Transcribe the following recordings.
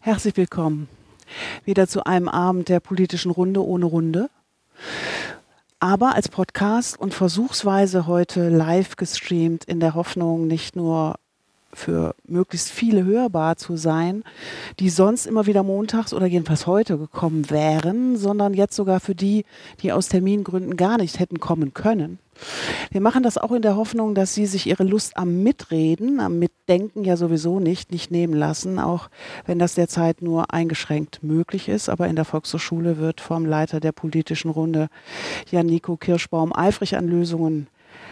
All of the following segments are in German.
Herzlich willkommen wieder zu einem Abend der politischen Runde ohne Runde. Aber als Podcast und versuchsweise heute live gestreamt in der Hoffnung, nicht nur für möglichst viele hörbar zu sein, die sonst immer wieder montags oder jedenfalls heute gekommen wären, sondern jetzt sogar für die, die aus Termingründen gar nicht hätten kommen können. Wir machen das auch in der Hoffnung, dass Sie sich Ihre Lust am Mitreden, am Mitdenken ja sowieso nicht, nicht nehmen lassen, auch wenn das derzeit nur eingeschränkt möglich ist. Aber in der Volkshochschule wird vom Leiter der politischen Runde, Jan Nico Kirschbaum, eifrig an Lösungen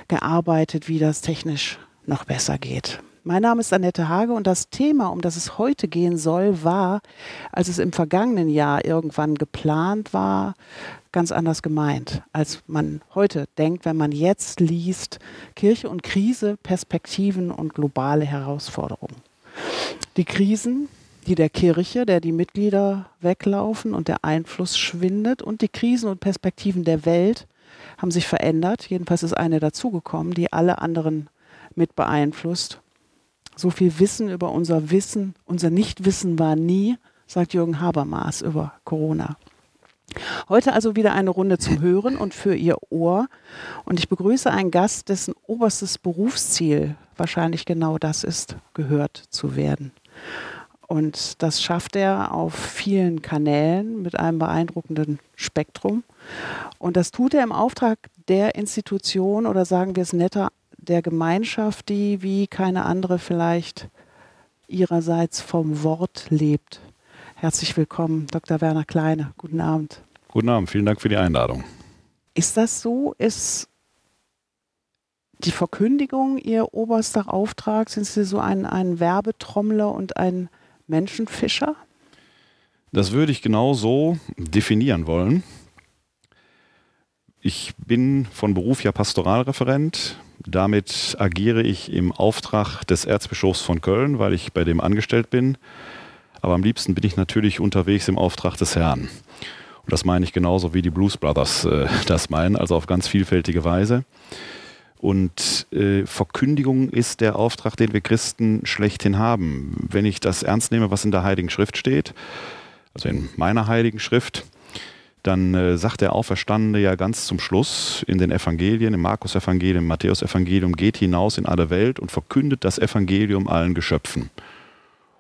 gearbeitet, wie das technisch noch besser geht. Mein Name ist Annette Hage und das Thema, um das es heute gehen soll, war, als es im vergangenen Jahr irgendwann geplant war, ganz anders gemeint, als man heute denkt, wenn man jetzt liest Kirche und Krise, Perspektiven und globale Herausforderungen. Die Krisen, die der Kirche, der die Mitglieder weglaufen und der Einfluss schwindet und die Krisen und Perspektiven der Welt haben sich verändert. Jedenfalls ist eine dazugekommen, die alle anderen mit beeinflusst so viel Wissen über unser Wissen, unser Nichtwissen war nie, sagt Jürgen Habermas über Corona. Heute also wieder eine Runde zum Hören und für Ihr Ohr. Und ich begrüße einen Gast, dessen oberstes Berufsziel wahrscheinlich genau das ist, gehört zu werden. Und das schafft er auf vielen Kanälen mit einem beeindruckenden Spektrum. Und das tut er im Auftrag der Institution oder sagen wir es netter, der Gemeinschaft, die wie keine andere vielleicht ihrerseits vom Wort lebt. Herzlich willkommen, Dr. Werner Kleine. Guten Abend. Guten Abend, vielen Dank für die Einladung. Ist das so? Ist die Verkündigung Ihr oberster Auftrag? Sind Sie so ein, ein Werbetrommler und ein Menschenfischer? Das würde ich genau so definieren wollen. Ich bin von Beruf ja Pastoralreferent, damit agiere ich im Auftrag des Erzbischofs von Köln, weil ich bei dem angestellt bin. Aber am liebsten bin ich natürlich unterwegs im Auftrag des Herrn. Und das meine ich genauso wie die Blues Brothers äh, das meinen, also auf ganz vielfältige Weise. Und äh, Verkündigung ist der Auftrag, den wir Christen schlechthin haben. Wenn ich das ernst nehme, was in der Heiligen Schrift steht, also in meiner Heiligen Schrift, dann äh, sagt der Auferstandene ja ganz zum Schluss in den Evangelien, im Markus-Evangelium, im Matthäus-Evangelium, geht hinaus in alle Welt und verkündet das Evangelium allen Geschöpfen.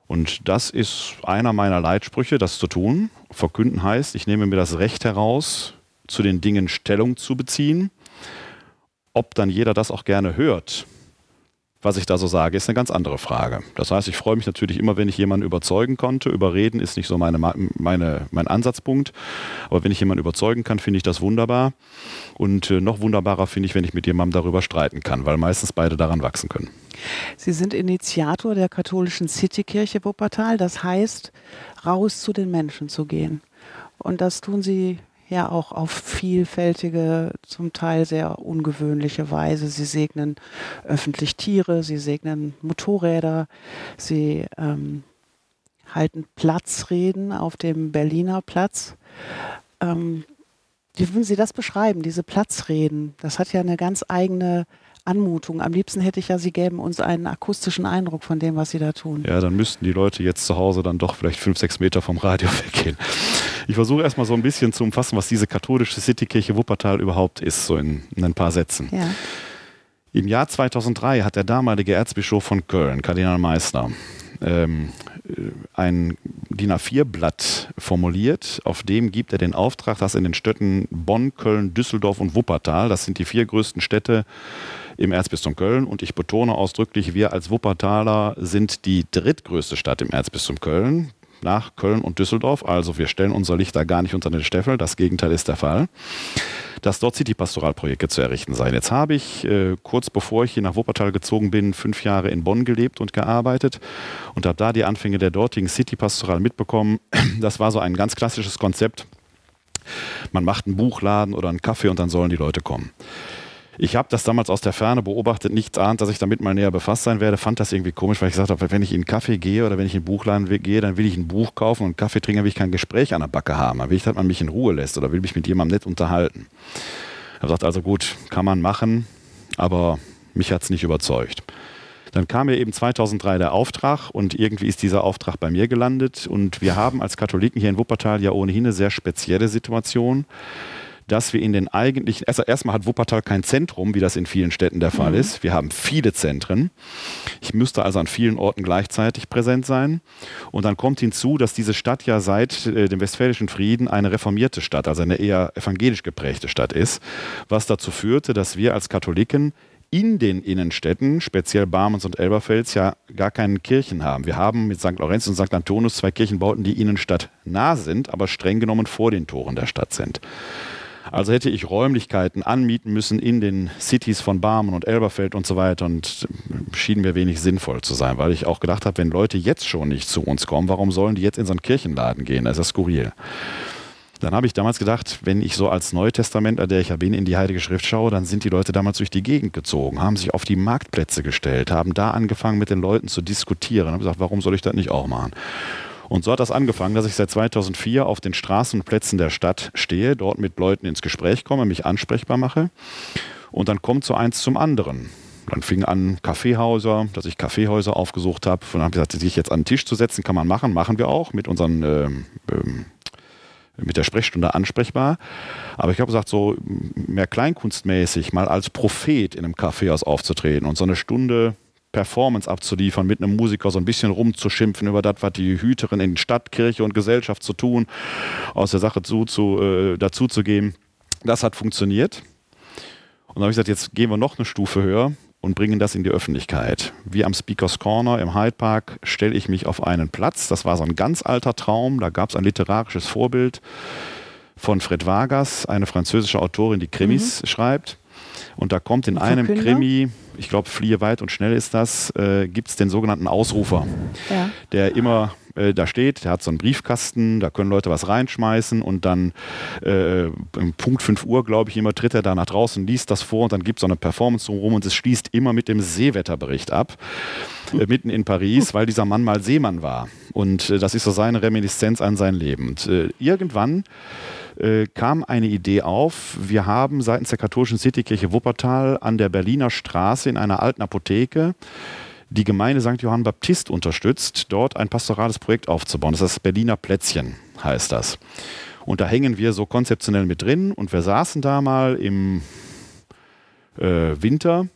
Und das ist einer meiner Leitsprüche, das zu tun. Verkünden heißt, ich nehme mir das Recht heraus, zu den Dingen Stellung zu beziehen. Ob dann jeder das auch gerne hört, was ich da so sage, ist eine ganz andere Frage. Das heißt, ich freue mich natürlich immer, wenn ich jemanden überzeugen konnte. Überreden ist nicht so meine, meine, mein Ansatzpunkt. Aber wenn ich jemanden überzeugen kann, finde ich das wunderbar. Und äh, noch wunderbarer finde ich, wenn ich mit jemandem darüber streiten kann, weil meistens beide daran wachsen können. Sie sind Initiator der katholischen Citykirche Wuppertal. Das heißt, raus zu den Menschen zu gehen. Und das tun Sie ja auch auf vielfältige, zum Teil sehr ungewöhnliche Weise. Sie segnen öffentlich Tiere, sie segnen Motorräder, sie ähm, halten Platzreden auf dem Berliner Platz. Ähm, wie würden Sie das beschreiben, diese Platzreden? Das hat ja eine ganz eigene Anmutung. Am liebsten hätte ich ja, Sie gäben uns einen akustischen Eindruck von dem, was Sie da tun. Ja, dann müssten die Leute jetzt zu Hause dann doch vielleicht fünf, sechs Meter vom Radio weggehen. Ich versuche erstmal so ein bisschen zu umfassen, was diese katholische Citykirche Wuppertal überhaupt ist, so in, in ein paar Sätzen. Ja. Im Jahr 2003 hat der damalige Erzbischof von Köln, Kardinal Meissner, ähm, ein DIN A4-Blatt formuliert, auf dem gibt er den Auftrag, dass in den Städten Bonn, Köln, Düsseldorf und Wuppertal, das sind die vier größten Städte im Erzbistum Köln und ich betone ausdrücklich, wir als Wuppertaler sind die drittgrößte Stadt im Erzbistum Köln nach Köln und Düsseldorf. Also wir stellen unser Licht da gar nicht unter den Steffel. Das Gegenteil ist der Fall. Dass dort City-Pastoralprojekte zu errichten seien. Jetzt habe ich, äh, kurz bevor ich hier nach Wuppertal gezogen bin, fünf Jahre in Bonn gelebt und gearbeitet und habe da die Anfänge der dortigen City-Pastoral mitbekommen. Das war so ein ganz klassisches Konzept. Man macht einen Buchladen oder einen Kaffee und dann sollen die Leute kommen. Ich habe das damals aus der Ferne beobachtet, nichts ahnt, dass ich damit mal näher befasst sein werde, fand das irgendwie komisch, weil ich gesagt habe, wenn ich in einen Kaffee gehe oder wenn ich in einen Buchladen gehe, dann will ich ein Buch kaufen und Kaffee trinken, will ich kein Gespräch an der Backe haben. Dann will ich, dass man mich in Ruhe lässt oder will mich mit jemandem nett unterhalten. Er sagt also gut, kann man machen, aber mich hat es nicht überzeugt. Dann kam mir eben 2003 der Auftrag und irgendwie ist dieser Auftrag bei mir gelandet. Und wir haben als Katholiken hier in Wuppertal ja ohnehin eine sehr spezielle Situation dass wir in den eigentlichen, also erstmal hat Wuppertal kein Zentrum, wie das in vielen Städten der Fall mhm. ist. Wir haben viele Zentren. Ich müsste also an vielen Orten gleichzeitig präsent sein. Und dann kommt hinzu, dass diese Stadt ja seit äh, dem Westfälischen Frieden eine reformierte Stadt, also eine eher evangelisch geprägte Stadt ist, was dazu führte, dass wir als Katholiken in den Innenstädten, speziell Barmens und Elberfels, ja gar keine Kirchen haben. Wir haben mit St. Lorenz und St. Antonius zwei Kirchenbauten, die Innenstadt nah sind, aber streng genommen vor den Toren der Stadt sind. Also hätte ich Räumlichkeiten anmieten müssen in den Cities von Barmen und Elberfeld und so weiter und schien mir wenig sinnvoll zu sein, weil ich auch gedacht habe, wenn Leute jetzt schon nicht zu uns kommen, warum sollen die jetzt in so einen Kirchenladen gehen? Das ist ja skurril. Dann habe ich damals gedacht, wenn ich so als Neutestamentler, der ich ja bin, in die Heilige Schrift schaue, dann sind die Leute damals durch die Gegend gezogen, haben sich auf die Marktplätze gestellt, haben da angefangen mit den Leuten zu diskutieren. Habe gesagt, warum soll ich das nicht auch machen? Und so hat das angefangen, dass ich seit 2004 auf den Straßen und Plätzen der Stadt stehe, dort mit Leuten ins Gespräch komme, mich ansprechbar mache. Und dann kommt so eins zum anderen. Dann fing an Kaffeehäuser, dass ich Kaffeehäuser aufgesucht habe. Und dann habe ich gesagt, sich jetzt an den Tisch zu setzen, kann man machen, machen wir auch mit unseren ähm, ähm, mit der Sprechstunde ansprechbar. Aber ich habe gesagt, so mehr kleinkunstmäßig mal als Prophet in einem Kaffeehaus aufzutreten und so eine Stunde Performance abzuliefern, mit einem Musiker so ein bisschen rumzuschimpfen über das, was die Hüterin in Stadt, Kirche und Gesellschaft zu tun, aus der Sache zu, zu, äh, dazu zu geben. Das hat funktioniert. Und dann habe ich gesagt, jetzt gehen wir noch eine Stufe höher und bringen das in die Öffentlichkeit. Wie am Speakers Corner im Hyde Park stelle ich mich auf einen Platz. Das war so ein ganz alter Traum. Da gab es ein literarisches Vorbild von Fred Vargas, eine französische Autorin, die Krimis mhm. schreibt. Und da kommt in einem Krimi, ich glaube, fliehe weit und schnell ist das, äh, gibt es den sogenannten Ausrufer, ja. der immer äh, da steht, der hat so einen Briefkasten, da können Leute was reinschmeißen und dann äh, Punkt 5 Uhr, glaube ich, immer tritt er da nach draußen, liest das vor und dann gibt es so eine Performance rum und es schließt immer mit dem Seewetterbericht ab, äh, mitten in Paris, weil dieser Mann mal Seemann war. Und äh, das ist so seine Reminiszenz an sein Leben. Und äh, irgendwann äh, kam eine Idee auf. Wir haben seitens der katholischen Citykirche Wuppertal an der Berliner Straße in einer alten Apotheke die Gemeinde St. Johann Baptist unterstützt, dort ein pastorales Projekt aufzubauen. Das ist das Berliner Plätzchen, heißt das. Und da hängen wir so konzeptionell mit drin und wir saßen da mal im äh, Winter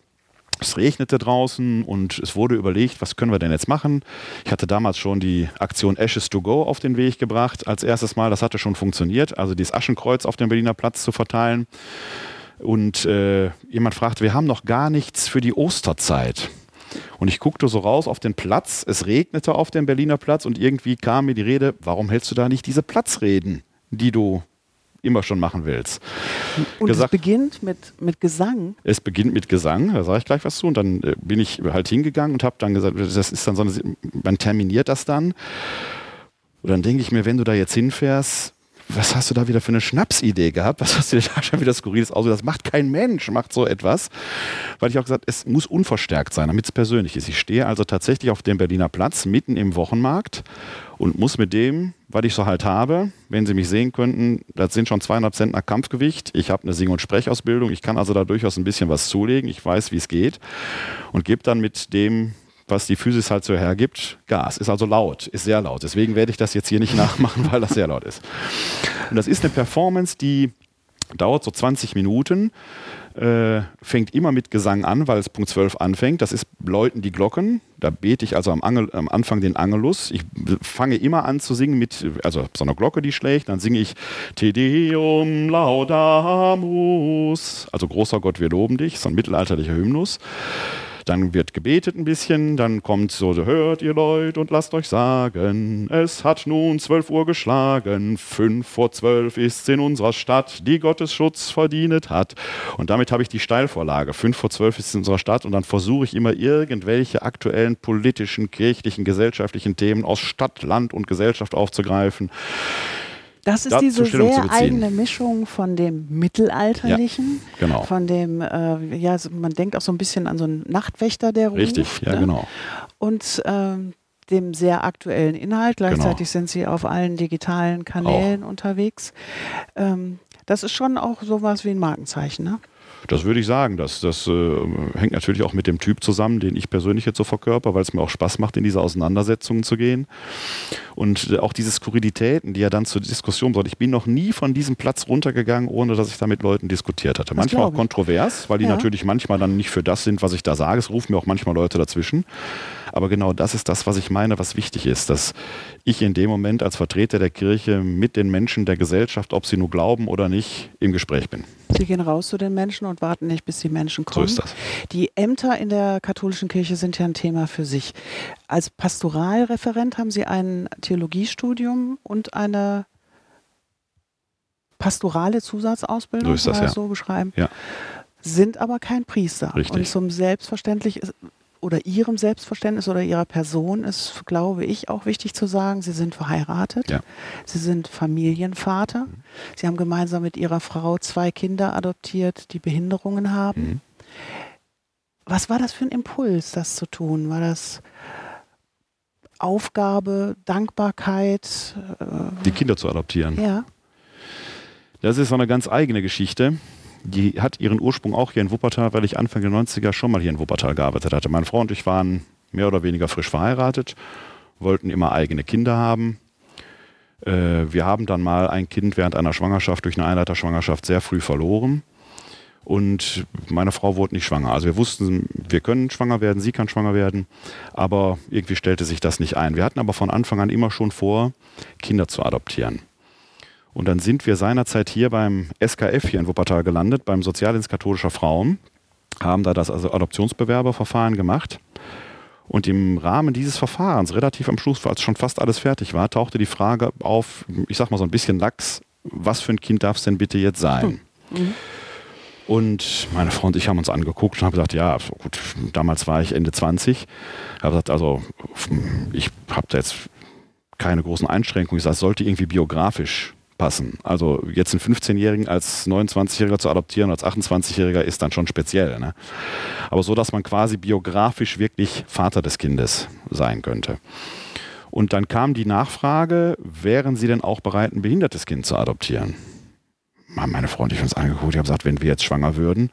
es regnete draußen und es wurde überlegt, was können wir denn jetzt machen. Ich hatte damals schon die Aktion Ashes to Go auf den Weg gebracht. Als erstes Mal, das hatte schon funktioniert, also dieses Aschenkreuz auf dem Berliner Platz zu verteilen. Und äh, jemand fragte, wir haben noch gar nichts für die Osterzeit. Und ich guckte so raus auf den Platz, es regnete auf dem Berliner Platz und irgendwie kam mir die Rede, warum hältst du da nicht diese Platzreden, die du immer schon machen willst. Und gesagt, es beginnt mit, mit Gesang. Es beginnt mit Gesang, da sage ich gleich was zu. Und dann äh, bin ich halt hingegangen und habe dann gesagt, das ist dann so eine, man terminiert das dann. Und dann denke ich mir, wenn du da jetzt hinfährst, was hast du da wieder für eine Schnapsidee gehabt? Was hast du da schon wieder skurriles aus? Das macht kein Mensch, macht so etwas. Weil ich auch gesagt, es muss unverstärkt sein, damit es persönlich ist. Ich stehe also tatsächlich auf dem Berliner Platz, mitten im Wochenmarkt und muss mit dem, was ich so halt habe, wenn Sie mich sehen könnten, das sind schon 200 Zentner Kampfgewicht. Ich habe eine Sing- und Sprechausbildung. Ich kann also da durchaus ein bisschen was zulegen. Ich weiß, wie es geht. Und gebe dann mit dem was die Physis halt so hergibt, Gas. Ist also laut, ist sehr laut. Deswegen werde ich das jetzt hier nicht nachmachen, weil das sehr laut ist. Und das ist eine Performance, die dauert so 20 Minuten, äh, fängt immer mit Gesang an, weil es Punkt 12 anfängt. Das ist Läuten die Glocken. Da bete ich also am, Angel, am Anfang den Angelus. Ich fange immer an zu singen mit, also so einer Glocke, die schlägt. Dann singe ich Te Deum Laudamus. Also großer Gott, wir loben dich. So ein mittelalterlicher Hymnus. Dann wird gebetet ein bisschen, dann kommt so, hört ihr Leute und lasst euch sagen, es hat nun zwölf Uhr geschlagen, fünf vor zwölf ist's in unserer Stadt, die Gottes Schutz verdient hat. Und damit habe ich die Steilvorlage, fünf vor zwölf ist in unserer Stadt und dann versuche ich immer irgendwelche aktuellen politischen, kirchlichen, gesellschaftlichen Themen aus Stadt, Land und Gesellschaft aufzugreifen. Das ist diese sehr eigene Mischung von dem Mittelalterlichen, ja, genau. von dem, äh, ja, man denkt auch so ein bisschen an so einen Nachtwächter, der ruft. Richtig, ja, ne? genau. Und ähm, dem sehr aktuellen Inhalt. Gleichzeitig genau. sind sie auf allen digitalen Kanälen auch. unterwegs. Ähm, das ist schon auch sowas wie ein Markenzeichen, ne? Das würde ich sagen. Das, das äh, hängt natürlich auch mit dem Typ zusammen, den ich persönlich jetzt so verkörper, weil es mir auch Spaß macht, in diese Auseinandersetzungen zu gehen. Und äh, auch diese Skurrilitäten, die ja dann zur Diskussion sollen. Ich bin noch nie von diesem Platz runtergegangen, ohne dass ich da mit Leuten diskutiert hatte. Das manchmal auch kontrovers, weil die ja. natürlich manchmal dann nicht für das sind, was ich da sage. Es rufen mir auch manchmal Leute dazwischen. Aber genau das ist das, was ich meine, was wichtig ist, dass ich in dem Moment als Vertreter der Kirche mit den Menschen der Gesellschaft, ob sie nur glauben oder nicht, im Gespräch bin. Sie gehen raus zu den Menschen und warten nicht, bis die Menschen kommen. So ist das. Die Ämter in der katholischen Kirche sind ja ein Thema für sich. Als Pastoralreferent haben Sie ein Theologiestudium und eine pastorale Zusatzausbildung, so ist das, ja. so beschreiben. Ja. Sind aber kein Priester. Richtig. Und zum Selbstverständlich oder ihrem Selbstverständnis oder ihrer Person ist, glaube ich, auch wichtig zu sagen, sie sind verheiratet, ja. sie sind Familienvater, mhm. sie haben gemeinsam mit ihrer Frau zwei Kinder adoptiert, die Behinderungen haben. Mhm. Was war das für ein Impuls, das zu tun? War das Aufgabe, Dankbarkeit? Äh, die Kinder zu adoptieren. Ja. Das ist so eine ganz eigene Geschichte die hat ihren Ursprung auch hier in Wuppertal, weil ich Anfang der 90er schon mal hier in Wuppertal gearbeitet hatte. Meine Frau und ich waren mehr oder weniger frisch verheiratet, wollten immer eigene Kinder haben. Äh, wir haben dann mal ein Kind während einer Schwangerschaft durch eine Einleiterschwangerschaft sehr früh verloren. Und meine Frau wurde nicht schwanger. Also wir wussten, wir können schwanger werden, sie kann schwanger werden, aber irgendwie stellte sich das nicht ein. Wir hatten aber von Anfang an immer schon vor, Kinder zu adoptieren. Und dann sind wir seinerzeit hier beim SKF hier in Wuppertal gelandet, beim Sozialdienst katholischer Frauen, haben da das also Adoptionsbewerberverfahren gemacht. Und im Rahmen dieses Verfahrens, relativ am Schluss, als schon fast alles fertig war, tauchte die Frage auf, ich sag mal so ein bisschen lax, was für ein Kind darf es denn bitte jetzt sein? Mhm. Und meine Frau und ich haben uns angeguckt und haben gesagt, ja, gut, damals war ich Ende 20. Ich habe gesagt, also ich habe da jetzt keine großen Einschränkungen. Ich sage, es sollte irgendwie biografisch passen. Also jetzt einen 15-Jährigen als 29-Jähriger zu adoptieren, als 28-Jähriger ist dann schon speziell. Ne? Aber so, dass man quasi biografisch wirklich Vater des Kindes sein könnte. Und dann kam die Nachfrage, wären Sie denn auch bereit, ein behindertes Kind zu adoptieren? Meine Freunde uns angeguckt, ich habe gesagt, wenn wir jetzt schwanger würden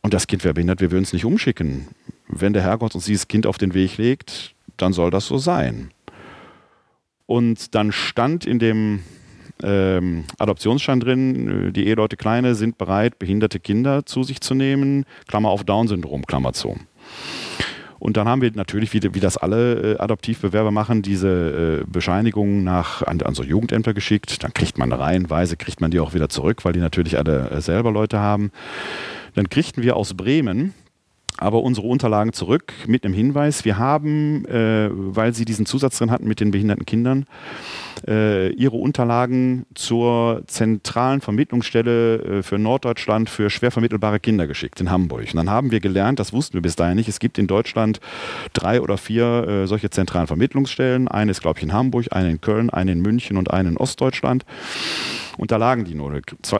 und das Kind wäre behindert, wir würden es nicht umschicken. Wenn der Herrgott uns dieses Kind auf den Weg legt, dann soll das so sein. Und dann stand in dem ähm, Adoptionsschein drin, die Eheleute Kleine sind bereit, behinderte Kinder zu sich zu nehmen, Klammer auf Down-Syndrom, Klammer zu. Und dann haben wir natürlich, wie, wie das alle äh, Adoptivbewerber machen, diese äh, Bescheinigungen nach, an, an, so Jugendämter geschickt. Dann kriegt man reihenweise, kriegt man die auch wieder zurück, weil die natürlich alle äh, selber Leute haben. Dann kriegten wir aus Bremen aber unsere Unterlagen zurück mit einem Hinweis. Wir haben, äh, weil Sie diesen Zusatz drin hatten mit den behinderten Kindern, äh, Ihre Unterlagen zur zentralen Vermittlungsstelle äh, für Norddeutschland für schwer vermittelbare Kinder geschickt in Hamburg. Und dann haben wir gelernt, das wussten wir bis dahin nicht, es gibt in Deutschland drei oder vier äh, solche zentralen Vermittlungsstellen. Eine ist, glaube ich, in Hamburg, eine in Köln, eine in München und eine in Ostdeutschland. Und da lagen die nur.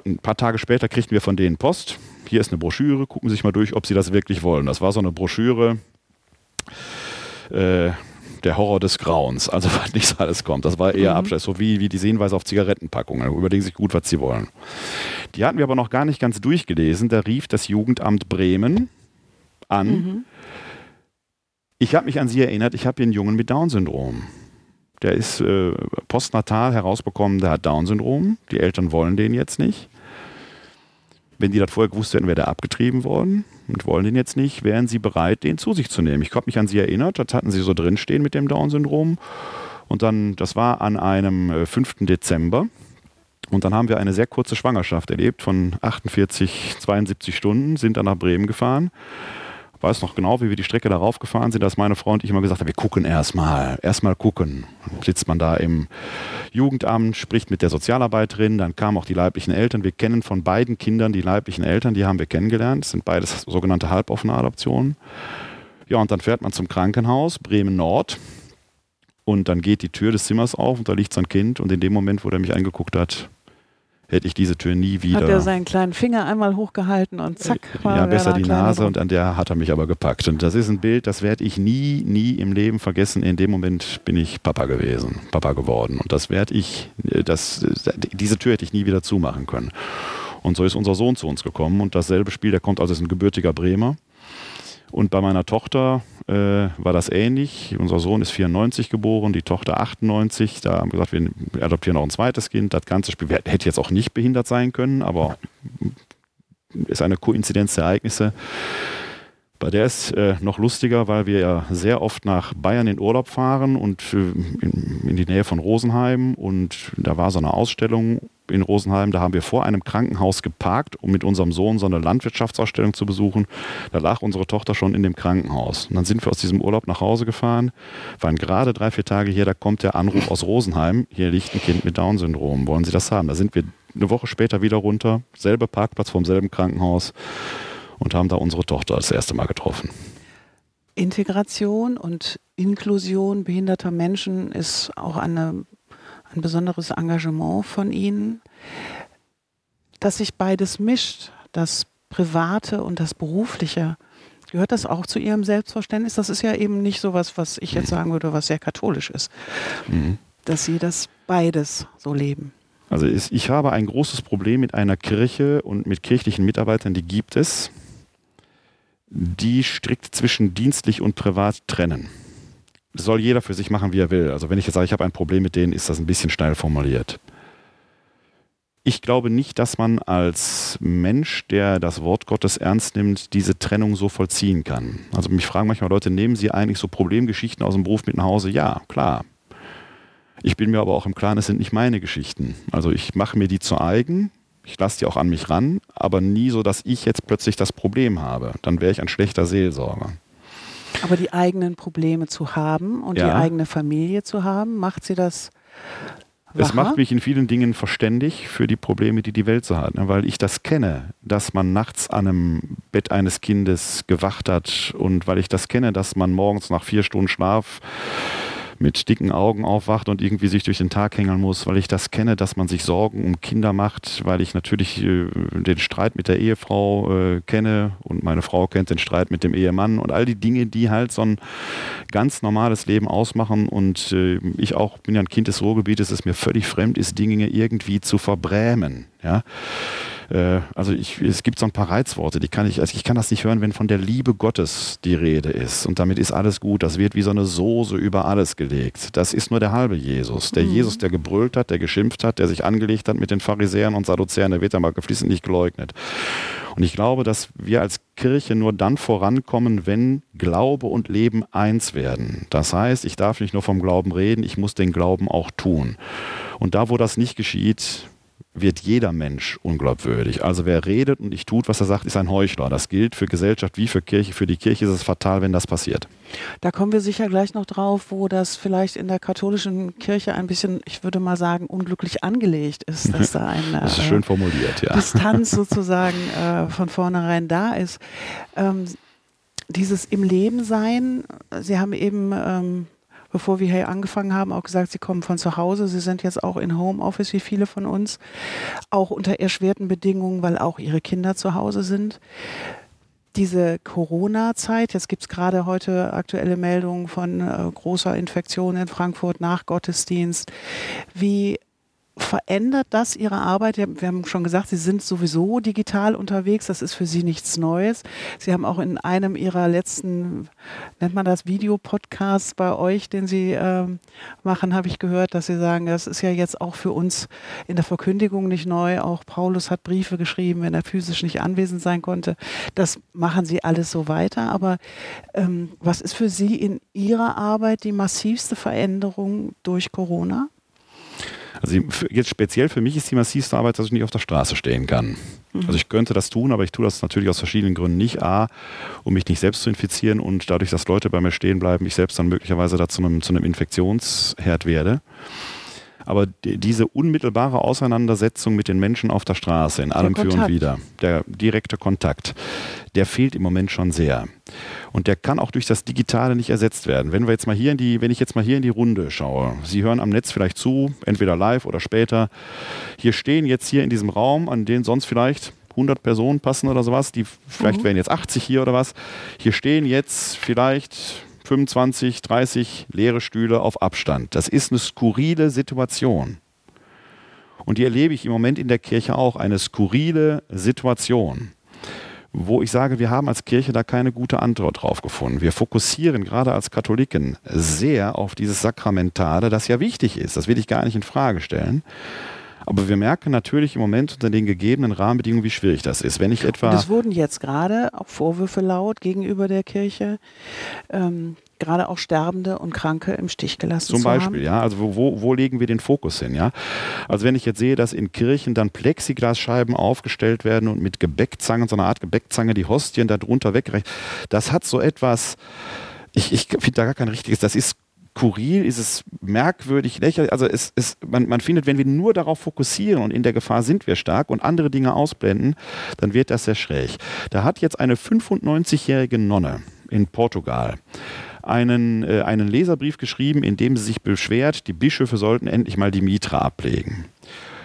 Ein paar Tage später kriegten wir von denen Post hier ist eine Broschüre, gucken Sie sich mal durch, ob Sie das wirklich wollen. Das war so eine Broschüre, äh, der Horror des Grauens, also was nichts alles kommt. Das war eher mhm. Abschluss, so wie, wie die Sehenweise auf Zigarettenpackungen. Überlegen Sie sich gut, was Sie wollen. Die hatten wir aber noch gar nicht ganz durchgelesen. Da rief das Jugendamt Bremen an. Mhm. Ich habe mich an Sie erinnert, ich habe hier einen Jungen mit Down-Syndrom. Der ist äh, postnatal herausbekommen, der hat Down-Syndrom. Die Eltern wollen den jetzt nicht. Wenn die das vorher gewusst hätten, wäre der abgetrieben worden und wollen den jetzt nicht, wären sie bereit, den zu sich zu nehmen. Ich habe mich an sie erinnert, das hatten sie so drinstehen mit dem Down-Syndrom. Und dann, das war an einem 5. Äh, Dezember. Und dann haben wir eine sehr kurze Schwangerschaft erlebt von 48, 72 Stunden, sind dann nach Bremen gefahren weiß noch genau, wie wir die Strecke darauf gefahren sind, dass meine Frau und ich immer gesagt haben, wir gucken erstmal, erstmal gucken. Dann sitzt man da im Jugendamt, spricht mit der Sozialarbeiterin, dann kamen auch die leiblichen Eltern. Wir kennen von beiden Kindern die leiblichen Eltern, die haben wir kennengelernt. Das sind beides sogenannte halboffene Adoptionen. Ja, und dann fährt man zum Krankenhaus, Bremen Nord. Und dann geht die Tür des Zimmers auf und da liegt sein Kind. Und in dem Moment, wo der mich angeguckt hat, hätte ich diese Tür nie wieder. Hat er seinen kleinen Finger einmal hochgehalten und zack war Ja, besser die Nase und an der hat er mich aber gepackt. Und das ist ein Bild, das werde ich nie, nie im Leben vergessen. In dem Moment bin ich Papa gewesen, Papa geworden. Und das werde ich, das, diese Tür hätte ich nie wieder zumachen können. Und so ist unser Sohn zu uns gekommen und dasselbe Spiel, der kommt also ist ein gebürtiger Bremer. Und bei meiner Tochter äh, war das ähnlich. Unser Sohn ist 94 geboren, die Tochter 98. Da haben wir gesagt, wir adoptieren noch ein zweites Kind. Das ganze Spiel hätte jetzt auch nicht behindert sein können, aber ist eine Koinzidenz der Ereignisse. Bei der ist äh, noch lustiger, weil wir ja sehr oft nach Bayern in Urlaub fahren und äh, in, in, die Nähe von Rosenheim. Und da war so eine Ausstellung in Rosenheim. Da haben wir vor einem Krankenhaus geparkt, um mit unserem Sohn so eine Landwirtschaftsausstellung zu besuchen. Da lag unsere Tochter schon in dem Krankenhaus. Und dann sind wir aus diesem Urlaub nach Hause gefahren, waren gerade drei, vier Tage hier. Da kommt der Anruf aus Rosenheim: Hier liegt ein Kind mit Down-Syndrom. Wollen Sie das haben? Da sind wir eine Woche später wieder runter. Selbe Parkplatz vom selben Krankenhaus und haben da unsere Tochter das erste Mal getroffen. Integration und Inklusion behinderter Menschen ist auch eine, ein besonderes Engagement von Ihnen. Dass sich beides mischt, das Private und das Berufliche, gehört das auch zu Ihrem Selbstverständnis? Das ist ja eben nicht so was, was ich jetzt sagen würde, was sehr katholisch ist. Mhm. Dass Sie das beides so leben. Also ich habe ein großes Problem mit einer Kirche und mit kirchlichen Mitarbeitern, die gibt es die strikt zwischen dienstlich und privat trennen. Das soll jeder für sich machen, wie er will. Also wenn ich jetzt sage, ich habe ein Problem mit denen, ist das ein bisschen steil formuliert. Ich glaube nicht, dass man als Mensch, der das Wort Gottes ernst nimmt, diese Trennung so vollziehen kann. Also mich fragen manchmal Leute, nehmen Sie eigentlich so Problemgeschichten aus dem Beruf mit nach Hause? Ja, klar. Ich bin mir aber auch im Klaren, es sind nicht meine Geschichten. Also ich mache mir die zu eigen, ich lasse die auch an mich ran, aber nie so, dass ich jetzt plötzlich das Problem habe. Dann wäre ich ein schlechter Seelsorger. Aber die eigenen Probleme zu haben und ja. die eigene Familie zu haben, macht sie das Wacher? Es macht mich in vielen Dingen verständig für die Probleme, die die Welt so hat, ne? weil ich das kenne, dass man nachts an einem Bett eines Kindes gewacht hat und weil ich das kenne, dass man morgens nach vier Stunden Schlaf mit dicken Augen aufwacht und irgendwie sich durch den Tag hängeln muss, weil ich das kenne, dass man sich Sorgen um Kinder macht, weil ich natürlich äh, den Streit mit der Ehefrau äh, kenne und meine Frau kennt den Streit mit dem Ehemann und all die Dinge, die halt so ein ganz normales Leben ausmachen und äh, ich auch bin ja ein Kind des Ruhrgebietes, es mir völlig fremd ist, Dinge irgendwie zu verbrämen. Ja? Äh, also ich, es gibt so ein paar Reizworte, die kann ich, also ich kann das nicht hören, wenn von der Liebe Gottes die Rede ist. Und damit ist alles gut. Das wird wie so eine Soße über alles gelegt. Das ist nur der halbe Jesus. Der mhm. Jesus, der gebrüllt hat, der geschimpft hat, der sich angelegt hat mit den Pharisäern und Sadduzäern, der wird aber geflissentlich geleugnet. Und ich glaube, dass wir als Kirche nur dann vorankommen, wenn Glaube und Leben eins werden. Das heißt, ich darf nicht nur vom Glauben reden, ich muss den Glauben auch tun. Und da, wo das nicht geschieht, wird jeder Mensch unglaubwürdig. Also wer redet und nicht tut, was er sagt, ist ein Heuchler. Das gilt für Gesellschaft wie für Kirche. Für die Kirche ist es fatal, wenn das passiert. Da kommen wir sicher gleich noch drauf, wo das vielleicht in der katholischen Kirche ein bisschen, ich würde mal sagen, unglücklich angelegt ist, dass da eine das ist schön formuliert, ja. Distanz sozusagen äh, von vornherein da ist. Ähm, dieses im Leben sein, Sie haben eben ähm, bevor wir hier angefangen haben, auch gesagt, Sie kommen von zu Hause. Sie sind jetzt auch in Homeoffice, wie viele von uns, auch unter erschwerten Bedingungen, weil auch Ihre Kinder zu Hause sind. Diese Corona-Zeit, jetzt gibt es gerade heute aktuelle Meldungen von äh, großer Infektion in Frankfurt nach Gottesdienst. Wie verändert das Ihre Arbeit? Wir haben schon gesagt, Sie sind sowieso digital unterwegs. Das ist für Sie nichts Neues. Sie haben auch in einem Ihrer letzten, nennt man das Videopodcasts bei euch, den Sie ähm, machen, habe ich gehört, dass Sie sagen, das ist ja jetzt auch für uns in der Verkündigung nicht neu. Auch Paulus hat Briefe geschrieben, wenn er physisch nicht anwesend sein konnte. Das machen Sie alles so weiter. Aber ähm, was ist für Sie in Ihrer Arbeit die massivste Veränderung durch Corona? Also jetzt speziell für mich ist die massivste Arbeit, dass ich nicht auf der Straße stehen kann. Mhm. Also ich könnte das tun, aber ich tue das natürlich aus verschiedenen Gründen nicht. A, um mich nicht selbst zu infizieren und dadurch, dass Leute bei mir stehen bleiben, ich selbst dann möglicherweise da zu einem, zu einem Infektionsherd werde. Aber die, diese unmittelbare Auseinandersetzung mit den Menschen auf der Straße, in allem Für und Wider, der direkte Kontakt, der fehlt im Moment schon sehr. Und der kann auch durch das Digitale nicht ersetzt werden. Wenn wir jetzt mal hier in die, wenn ich jetzt mal hier in die Runde schaue, Sie hören am Netz vielleicht zu, entweder live oder später. Hier stehen jetzt hier in diesem Raum, an den sonst vielleicht 100 Personen passen oder sowas, die vielleicht mhm. wären jetzt 80 hier oder was. Hier stehen jetzt vielleicht 25, 30 leere Stühle auf Abstand. Das ist eine skurrile Situation. und die erlebe ich im Moment in der Kirche auch, eine skurrile Situation wo ich sage, wir haben als Kirche da keine gute Antwort drauf gefunden. Wir fokussieren gerade als Katholiken sehr auf dieses Sakramentale, das ja wichtig ist. Das will ich gar nicht in Frage stellen. Aber wir merken natürlich im Moment unter den gegebenen Rahmenbedingungen, wie schwierig das ist. Wenn ich etwa. Und es wurden jetzt gerade auch Vorwürfe laut gegenüber der Kirche. Ähm, gerade auch Sterbende und Kranke im Stich gelassen Zum Beispiel, haben. ja. Also wo, wo legen wir den Fokus hin, ja? Also wenn ich jetzt sehe, dass in Kirchen dann Plexiglasscheiben aufgestellt werden und mit Gebäckzangen, so einer Art Gebäckzange, die Hostien darunter wegreicht, das hat so etwas, ich, ich finde da gar kein richtiges, das ist skurril, ist es merkwürdig, lächerlich. Also es, es, man, man findet, wenn wir nur darauf fokussieren und in der Gefahr sind wir stark und andere Dinge ausblenden, dann wird das sehr schräg. Da hat jetzt eine 95-jährige Nonne in Portugal einen, äh, einen Leserbrief geschrieben, in dem sie sich beschwert, die Bischöfe sollten endlich mal die Mitra ablegen.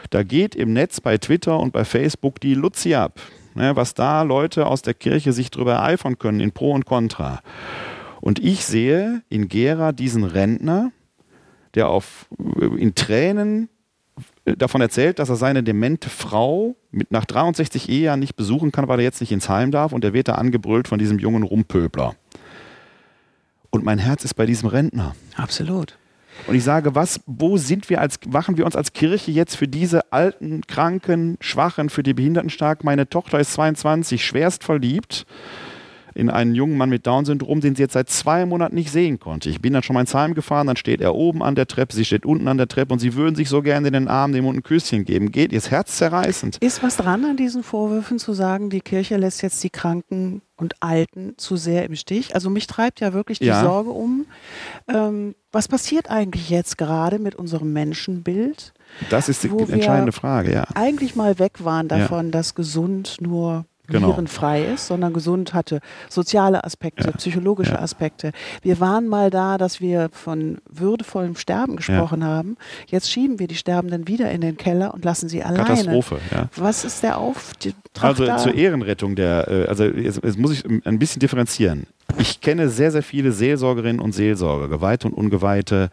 Da geht im Netz bei Twitter und bei Facebook die Luzi ab, ne, was da Leute aus der Kirche sich drüber ereifern können in Pro und Contra. Und ich sehe in Gera diesen Rentner, der auf, äh, in Tränen äh, davon erzählt, dass er seine demente Frau mit nach 63 Ehejahren nicht besuchen kann, weil er jetzt nicht ins Heim darf und er wird da angebrüllt von diesem jungen Rumpöbler. Und mein Herz ist bei diesem Rentner. Absolut. Und ich sage, was, wo sind wir als, machen wir uns als Kirche jetzt für diese alten, kranken, schwachen, für die Behinderten stark? Meine Tochter ist 22, schwerst verliebt in einen jungen Mann mit Down-Syndrom, den sie jetzt seit zwei Monaten nicht sehen konnte. Ich bin dann schon mal ins Heim gefahren, dann steht er oben an der Treppe, sie steht unten an der Treppe und sie würden sich so gerne in den Arm nehmen und ein Küsschen geben. Geht ihr Herz zerreißend. Ist was dran an diesen Vorwürfen zu sagen, die Kirche lässt jetzt die Kranken und Alten zu sehr im Stich? Also mich treibt ja wirklich die ja. Sorge um. Ähm, was passiert eigentlich jetzt gerade mit unserem Menschenbild? Das ist die entscheidende Frage, ja. Eigentlich mal weg waren davon, ja. dass gesund nur genau. virenfrei ist, sondern gesund hatte. Soziale Aspekte, ja. psychologische ja. Aspekte. Wir waren mal da, dass wir von würdevollem Sterben gesprochen ja. haben. Jetzt schieben wir die Sterbenden wieder in den Keller und lassen sie alleine. Katastrophe, ja. Was ist der Auftrag Also da? zur Ehrenrettung der, äh, also jetzt, jetzt muss ich ein bisschen differenzieren. Ich kenne sehr, sehr viele Seelsorgerinnen und Seelsorger, Geweihte und Ungeweihte,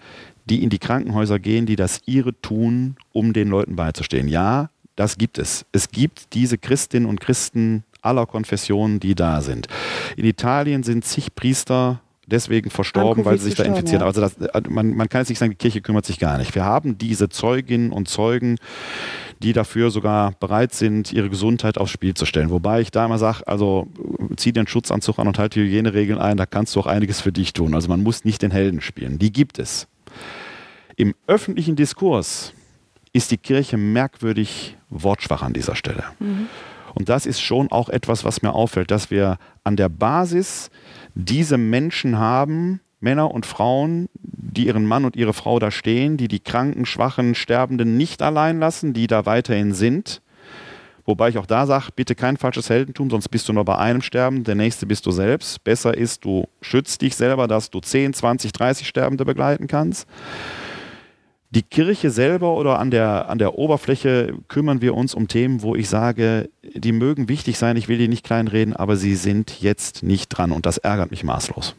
die in die Krankenhäuser gehen, die das ihre tun, um den Leuten beizustehen. Ja, das gibt es. Es gibt diese Christinnen und Christen aller Konfessionen, die da sind. In Italien sind zig Priester deswegen verstorben, weil sie sich da infiziert haben. Ja. Also das, äh, man, man kann jetzt nicht sagen, die Kirche kümmert sich gar nicht. Wir haben diese Zeuginnen und Zeugen, die dafür sogar bereit sind, ihre Gesundheit aufs Spiel zu stellen. Wobei ich da immer sage, also zieh einen Schutzanzug an und halt die Hygieneregeln ein, da kannst du auch einiges für dich tun. Also man muss nicht den Helden spielen. Die gibt es. Im öffentlichen Diskurs ist die Kirche merkwürdig wortschwach an dieser Stelle. Mhm. Und das ist schon auch etwas, was mir auffällt, dass wir an der Basis diese Menschen haben, Männer und Frauen, die ihren Mann und ihre Frau da stehen, die die kranken, schwachen, Sterbenden nicht allein lassen, die da weiterhin sind. Wobei ich auch da sage, bitte kein falsches Heldentum, sonst bist du nur bei einem Sterben, der nächste bist du selbst. Besser ist, du schützt dich selber, dass du 10, 20, 30 Sterbende begleiten kannst. Die Kirche selber oder an der, an der Oberfläche kümmern wir uns um Themen, wo ich sage, die mögen wichtig sein, ich will die nicht kleinreden, aber sie sind jetzt nicht dran und das ärgert mich maßlos.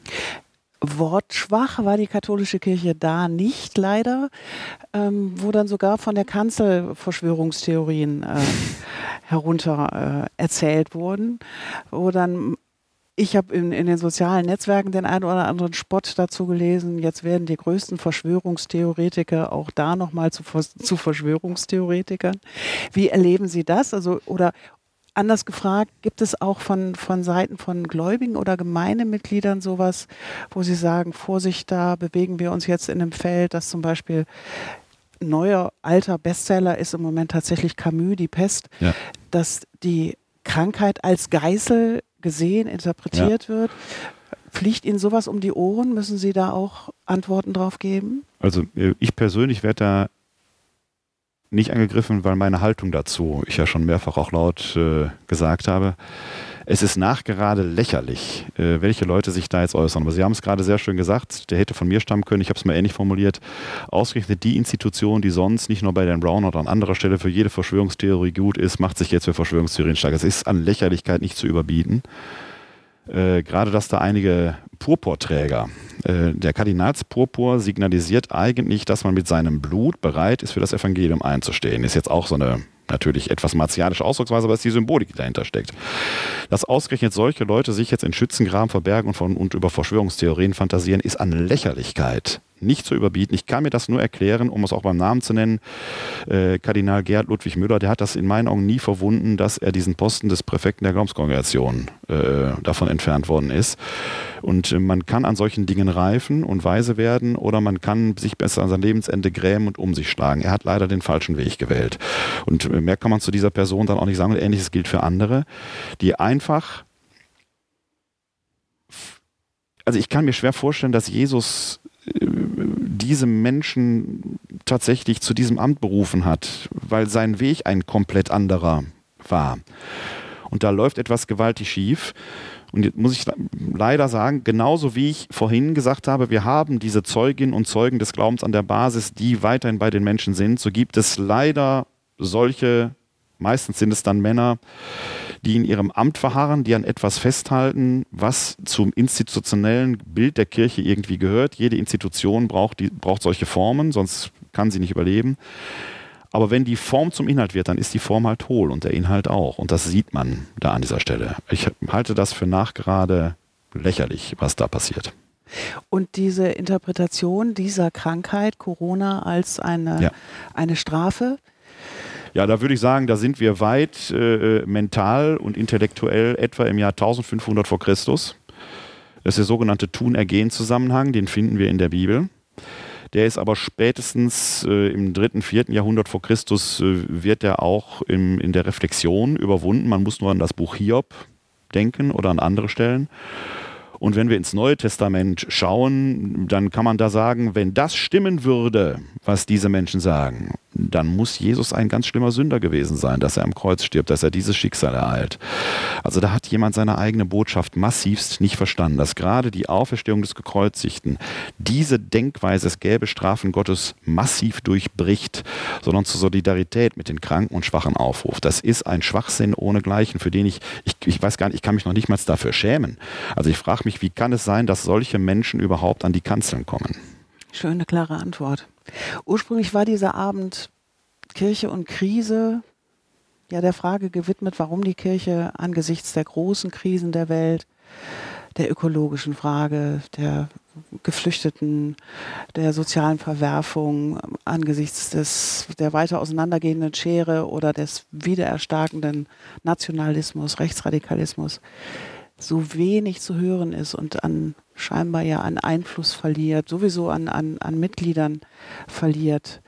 Wortschwach war die katholische Kirche da nicht, leider, ähm, wo dann sogar von der Kanzel Verschwörungstheorien äh, herunter äh, erzählt wurden, wo dann ich habe in, in, den sozialen Netzwerken den einen oder anderen Spott dazu gelesen. Jetzt werden die größten Verschwörungstheoretiker auch da nochmal zu, zu Verschwörungstheoretikern. Wie erleben Sie das? Also, oder anders gefragt, gibt es auch von, von Seiten von Gläubigen oder Gemeindemitgliedern sowas, wo Sie sagen, Vorsicht, da bewegen wir uns jetzt in einem Feld, dass zum Beispiel neuer alter Bestseller ist im Moment tatsächlich Camus, die Pest, ja. dass die Krankheit als Geißel gesehen, interpretiert ja. wird. Fliegt Ihnen sowas um die Ohren? Müssen Sie da auch Antworten drauf geben? Also äh, ich persönlich werde da nicht angegriffen, weil meine Haltung dazu, ich ja schon mehrfach auch laut äh, gesagt habe, es ist nachgerade lächerlich, äh, welche Leute sich da jetzt äußern. Aber Sie haben es gerade sehr schön gesagt, der hätte von mir stammen können, ich habe es mal ähnlich formuliert, ausgerechnet die Institution, die sonst nicht nur bei Dan Brown oder an anderer Stelle für jede Verschwörungstheorie gut ist, macht sich jetzt für Verschwörungstheorien stark. Es ist an Lächerlichkeit nicht zu überbieten. Äh, gerade, dass da einige Purpurträger Äh, der Kardinalspurpur signalisiert eigentlich, dass man mit seinem Blut bereit ist, für das Evangelium einzustehen. Ist jetzt auch so eine natürlich etwas martialische Ausdrucksweise, aber es ist die Symbolik, die dahinter steckt. Dass ausgerechnet solche Leute sich jetzt in Schützengraben verbergen und, von, und über Verschwörungstheorien fantasieren, ist an Lächerlichkeit nicht zu überbieten. Ich kann mir das nur erklären, um es auch beim Namen zu nennen. Äh, Kardinal Gerd Ludwig Müller, der hat das in meinen Augen nie verwunden, dass er diesen Posten des Präfekten der Glaubenskongregation äh, davon entfernt worden ist. Und äh, man kann an solchen Dingen reifen und weise werden oder man kann sich besser an sein Lebensende grämen und um sich schlagen. Er hat leider den falschen Weg gewählt. Und äh, mehr kann man zu dieser Person dann auch nicht sagen. Und ähnliches gilt für andere, die einfach also ich kann mir schwer vorstellen, dass Jesus diese Menschen tatsächlich zu diesem Amt berufen hat, weil sein Weg ein komplett anderer war. Und da läuft etwas gewaltig schief. Und jetzt muss ich leider sagen, genauso wie ich vorhin gesagt habe, wir haben diese Zeuginnen und Zeugen des Glaubens an der Basis, die weiterhin bei den Menschen sind, so gibt es leider solche, meistens sind es dann Männer, die in ihrem Amt verharren, die an etwas festhalten, was zum institutionellen Bild der Kirche irgendwie gehört. Jede Institution braucht, die, braucht solche Formen, sonst kann sie nicht überleben. Aber wenn die Form zum Inhalt wird, dann ist die Form halt hohl und der Inhalt auch. Und das sieht man da an dieser Stelle. Ich halte das für nachgerade lächerlich, was da passiert. Und diese Interpretation dieser Krankheit, Corona, als eine, ja. eine Strafe, ja, da würde ich sagen, da sind wir weit äh, mental und intellektuell etwa im Jahr 1500 vor Christus. Das ist der sogenannte Tun-Ergehen-Zusammenhang, den finden wir in der Bibel. Der ist aber spätestens äh, im dritten, vierten Jahrhundert vor Christus äh, wird er auch im, in der Reflexion überwunden. Man muss nur an das Buch Hiob denken oder an andere Stellen. Und wenn wir ins Neue Testament schauen, dann kann man da sagen, wenn das stimmen würde, was diese Menschen sagen, dann muss Jesus ein ganz schlimmer Sünder gewesen sein, dass er am Kreuz stirbt, dass er dieses Schicksal ereilt. Also da hat jemand seine eigene Botschaft massivst nicht verstanden, dass gerade die Auferstehung des Gekreuzigten diese Denkweise, es gäbe Strafen Gottes, massiv durchbricht, sondern zur Solidarität mit den Kranken und Schwachen aufruft. Das ist ein Schwachsinn ohnegleichen, für den ich, ich, ich weiß gar nicht, ich kann mich noch nicht mal dafür schämen. Also ich frage mich, wie kann es sein, dass solche Menschen überhaupt an die Kanzeln kommen? Schöne, klare Antwort. Ursprünglich war dieser Abend Kirche und Krise ja der Frage gewidmet, warum die Kirche angesichts der großen Krisen der Welt, der ökologischen Frage, der Geflüchteten, der sozialen Verwerfung, angesichts des, der weiter auseinandergehenden Schere oder des wiedererstarkenden Nationalismus, Rechtsradikalismus so wenig zu hören ist und an scheinbar ja an Einfluss verliert, sowieso an, an, an Mitgliedern verliert.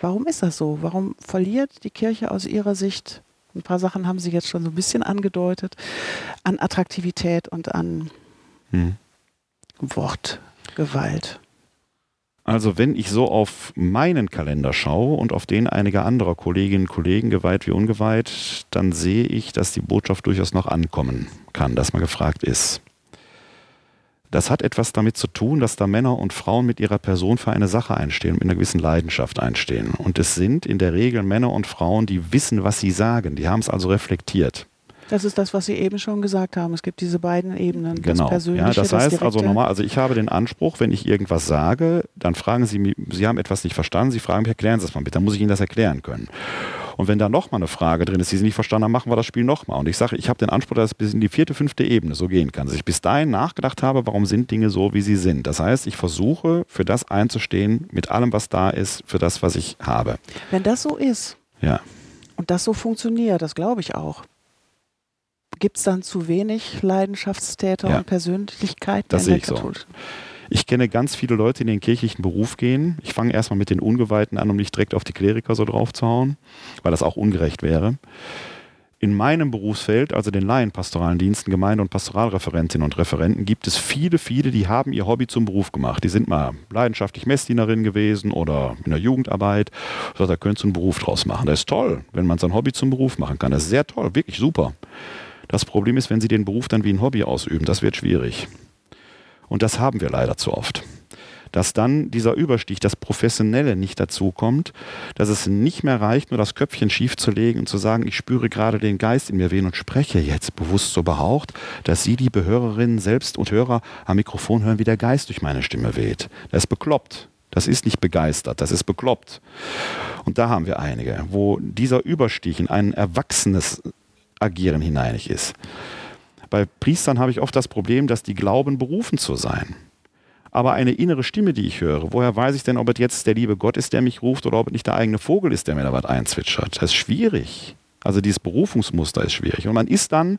Warum ist das so? Warum verliert die Kirche aus ihrer Sicht, ein paar Sachen haben Sie jetzt schon so ein bisschen angedeutet, an Attraktivität und an hm. Wortgewalt? Also wenn ich so auf meinen Kalender schaue und auf den einiger anderer Kolleginnen und Kollegen, geweiht wie ungeweiht, dann sehe ich, dass die Botschaft durchaus noch ankommen kann, dass man gefragt ist. Das hat etwas damit zu tun, dass da Männer und Frauen mit ihrer Person für eine Sache einstehen, mit einer gewissen Leidenschaft einstehen. Und es sind in der Regel Männer und Frauen, die wissen, was sie sagen. Die haben es also reflektiert. Das ist das, was Sie eben schon gesagt haben. Es gibt diese beiden Ebenen. Genau. Das Persönliche, ja, das heißt das also normal, also ich habe den Anspruch, wenn ich irgendwas sage, dann fragen Sie mich, Sie haben etwas nicht verstanden, Sie fragen mich, erklären Sie das mal bitte, dann muss ich Ihnen das erklären können. Und wenn da nochmal eine Frage drin ist, die Sie nicht verstanden haben, machen wir das Spiel nochmal. Und ich sage, ich habe den Anspruch, dass es bis in die vierte, fünfte Ebene so gehen kann. Dass ich bis dahin nachgedacht habe, warum sind Dinge so, wie sie sind. Das heißt, ich versuche, für das einzustehen, mit allem, was da ist, für das, was ich habe. Wenn das so ist ja. und das so funktioniert, das glaube ich auch, gibt es dann zu wenig Leidenschaftstäter ja. und Persönlichkeiten das in sehe ich so. Ich kenne ganz viele Leute, die in den kirchlichen Beruf gehen. Ich fange erstmal mit den Ungeweihten an, um nicht direkt auf die Kleriker so drauf zu hauen, weil das auch ungerecht wäre. In meinem Berufsfeld, also den Laienpastoralen Diensten, Gemeinde- und Pastoralreferentinnen und Referenten, gibt es viele, viele, die haben ihr Hobby zum Beruf gemacht. Die sind mal leidenschaftlich Messdienerin gewesen oder in der Jugendarbeit. So, da könntest du einen Beruf draus machen. Das ist toll, wenn man sein Hobby zum Beruf machen kann. Das ist sehr toll, wirklich super. Das Problem ist, wenn sie den Beruf dann wie ein Hobby ausüben, das wird schwierig. Und das haben wir leider zu oft. dass dann dieser Überstich, das Professionelle nicht dazu kommt, dass es nicht mehr reicht, nur das Köpfchen schief zu legen und zu sagen, ich spüre gerade den Geist in mir wehen und spreche jetzt bewusst so behaucht, dass Sie, liebe Hörerinnen selbst und Hörer, am Mikrofon hören, wie der Geist durch meine Stimme weht. Das ist bekloppt. Das ist nicht begeistert, das ist bekloppt. Und da haben wir einige, wo dieser Überstich in ein erwachsenes Agieren hineinig ist. Bei Priestern habe ich oft das Problem, dass die glauben, berufen zu sein. Aber eine innere Stimme, die ich höre, woher weiß ich denn, ob es jetzt der liebe Gott ist, der mich ruft oder ob es nicht der eigene Vogel ist, der mir da was einzwitschert? Das ist schwierig. Also dieses Berufungsmuster ist schwierig. Und man ist dann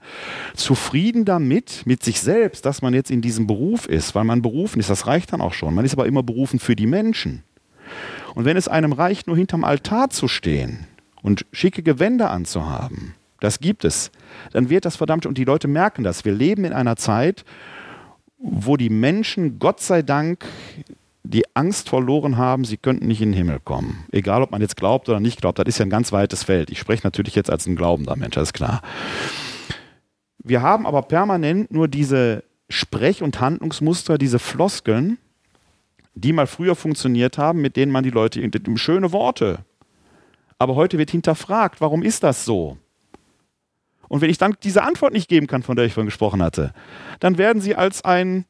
zufrieden damit, mit sich selbst, dass man jetzt in diesem Beruf ist, weil man berufen ist. Das reicht dann auch schon. Man ist aber immer berufen für die Menschen. Und wenn es einem reicht, nur hinterm Altar zu stehen und schicke Gewänder anzuhaben, das gibt es, dann wird das verdammt, und die Leute merken das. Wir leben in einer Zeit, wo die Menschen, Gott sei Dank, die Angst verloren haben, sie könnten nicht in den Himmel kommen. Egal, ob man jetzt glaubt oder nicht glaubt, das ist ja ein ganz weites Feld. Ich spreche natürlich jetzt als ein glaubender Mensch, das ist klar. Wir haben aber permanent nur diese Sprech- und Handlungsmuster, diese Floskeln, die mal früher funktioniert haben, mit denen man die Leute, schöne Worte. Aber heute wird hinterfragt, warum ist das so? Und wenn ich dann diese Antwort nicht geben kann, von der ich vorhin gesprochen hatte, dann werden sie als ein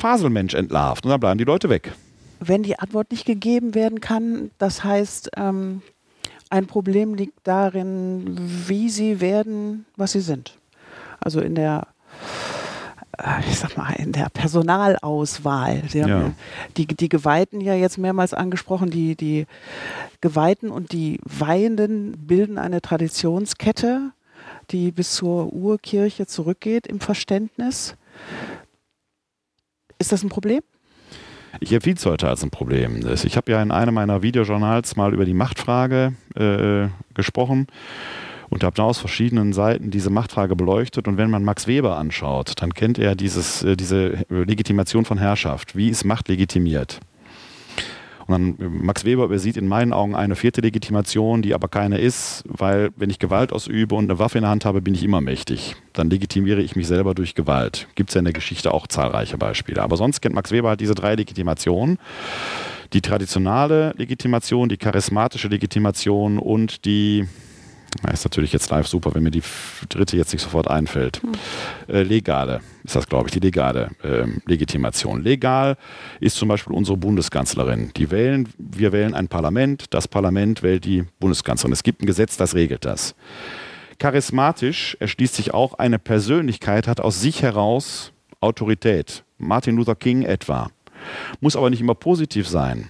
Faselmensch entlarvt und dann bleiben die Leute weg. Wenn die Antwort nicht gegeben werden kann, das heißt, ähm, ein Problem liegt darin, wie sie werden, was sie sind. Also in der äh, ich sag mal, in der Personalauswahl. Sie haben ja. die, die Geweihten ja jetzt mehrmals angesprochen. Die, die Geweihten und die Weihenden bilden eine Traditionskette, die bis zur Urkirche zurückgeht im Verständnis. Ist das ein Problem? Ich empfinde es heute als ein Problem. Ich habe ja in einem meiner Videojournals mal über die Machtfrage äh, gesprochen und habe da aus verschiedenen Seiten diese Machtfrage beleuchtet. Und wenn man Max Weber anschaut, dann kennt er dieses, äh, diese Legitimation von Herrschaft. Wie ist Macht legitimiert? Und dann Max Weber übersieht in meinen Augen eine vierte Legitimation, die aber keine ist, weil wenn ich Gewalt ausübe und eine Waffe in der Hand habe, bin ich immer mächtig. Dann legitimiere ich mich selber durch Gewalt. Gibt es ja in der Geschichte auch zahlreiche Beispiele. Aber sonst kennt Max Weber halt diese drei Legitimationen. Die traditionale Legitimation, die charismatische Legitimation und die ja, ist natürlich jetzt live super, wenn mir die dritte jetzt nicht sofort einfällt. Hm. Äh, legale ist das, glaube ich, die legale äh, Legitimation. Legal ist zum Beispiel unsere Bundeskanzlerin. Die wählen, wir wählen ein Parlament, das Parlament wählt die Bundeskanzlerin. Es gibt ein Gesetz, das regelt das. Charismatisch erschließt sich auch eine Persönlichkeit, hat aus sich heraus Autorität. Martin Luther King etwa. Muss aber nicht immer positiv sein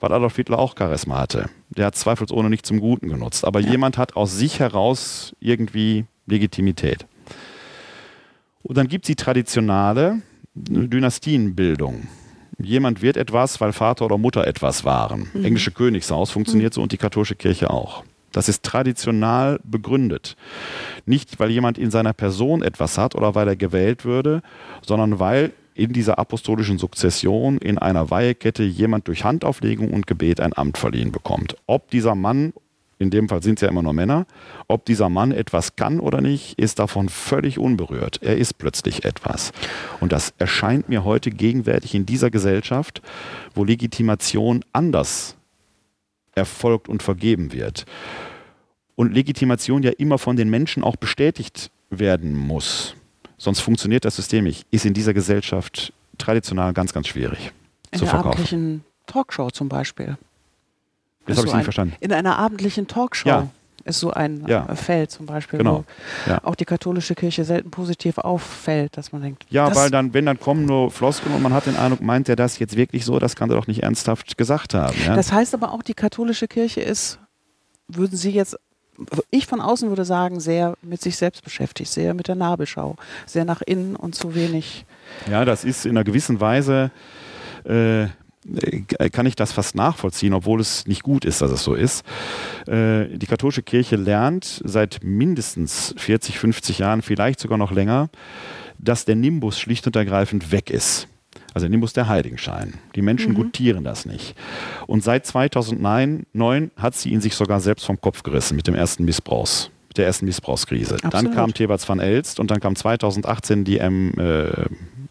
weil Adolf Hitler auch Charisma hatte. Der hat zweifelsohne nicht zum Guten genutzt. Aber ja. jemand hat aus sich heraus irgendwie Legitimität. Und dann gibt es die traditionale Dynastienbildung. Jemand wird etwas, weil Vater oder Mutter etwas waren. Mhm. Englische Königshaus funktioniert mhm. so und die katholische Kirche auch. Das ist traditional begründet. Nicht, weil jemand in seiner Person etwas hat oder weil er gewählt würde, sondern weil in dieser apostolischen Sukzession in einer Weihekette jemand durch Handauflegung und Gebet ein Amt verliehen bekommt. Ob dieser Mann, in dem Fall sind es ja immer nur Männer, ob dieser Mann etwas kann oder nicht, ist davon völlig unberührt. Er ist plötzlich etwas. Und das erscheint mir heute gegenwärtig in dieser Gesellschaft, wo Legitimation anders erfolgt und vergeben wird. Und Legitimation ja immer von den Menschen auch bestätigt werden muss. Sonst funktioniert das System nicht. Ist in dieser Gesellschaft traditionell ganz, ganz schwierig in zu verkaufen. In einer abendlichen Talkshow zum Beispiel. Das habe ich so nicht verstanden. In einer abendlichen Talkshow ja. ist so ein ja. Feld zum Beispiel, genau. wo ja. auch die katholische Kirche selten positiv auffällt, dass man denkt. Ja, weil dann, wenn dann kommen nur Floskeln und man hat den Eindruck, meint er das jetzt wirklich so, das kann er doch nicht ernsthaft gesagt haben. Das heißt aber auch, die katholische Kirche ist, würden Sie jetzt ich von außen würde sagen, sehr mit sich selbst beschäftigt, sehr mit der Nabelschau, sehr nach innen und zu wenig. Ja, das ist in einer gewissen Weise, äh, kann ich das fast nachvollziehen, obwohl es nicht gut ist, dass es so ist. Äh, die katholische Kirche lernt seit mindestens 40, 50 Jahren, vielleicht sogar noch länger, dass der Nimbus schlicht und ergreifend weg ist. Also Nimbus der Heiligenschein. Die Menschen mhm. gutieren das nicht. Und seit 2009 hat sie ihn sich sogar selbst vom Kopf gerissen mit dem ersten Missbrauchs der ersten Missbrauchskrise. Absolut. Dann kam Thebats van Elst und dann kam 2018 die äh,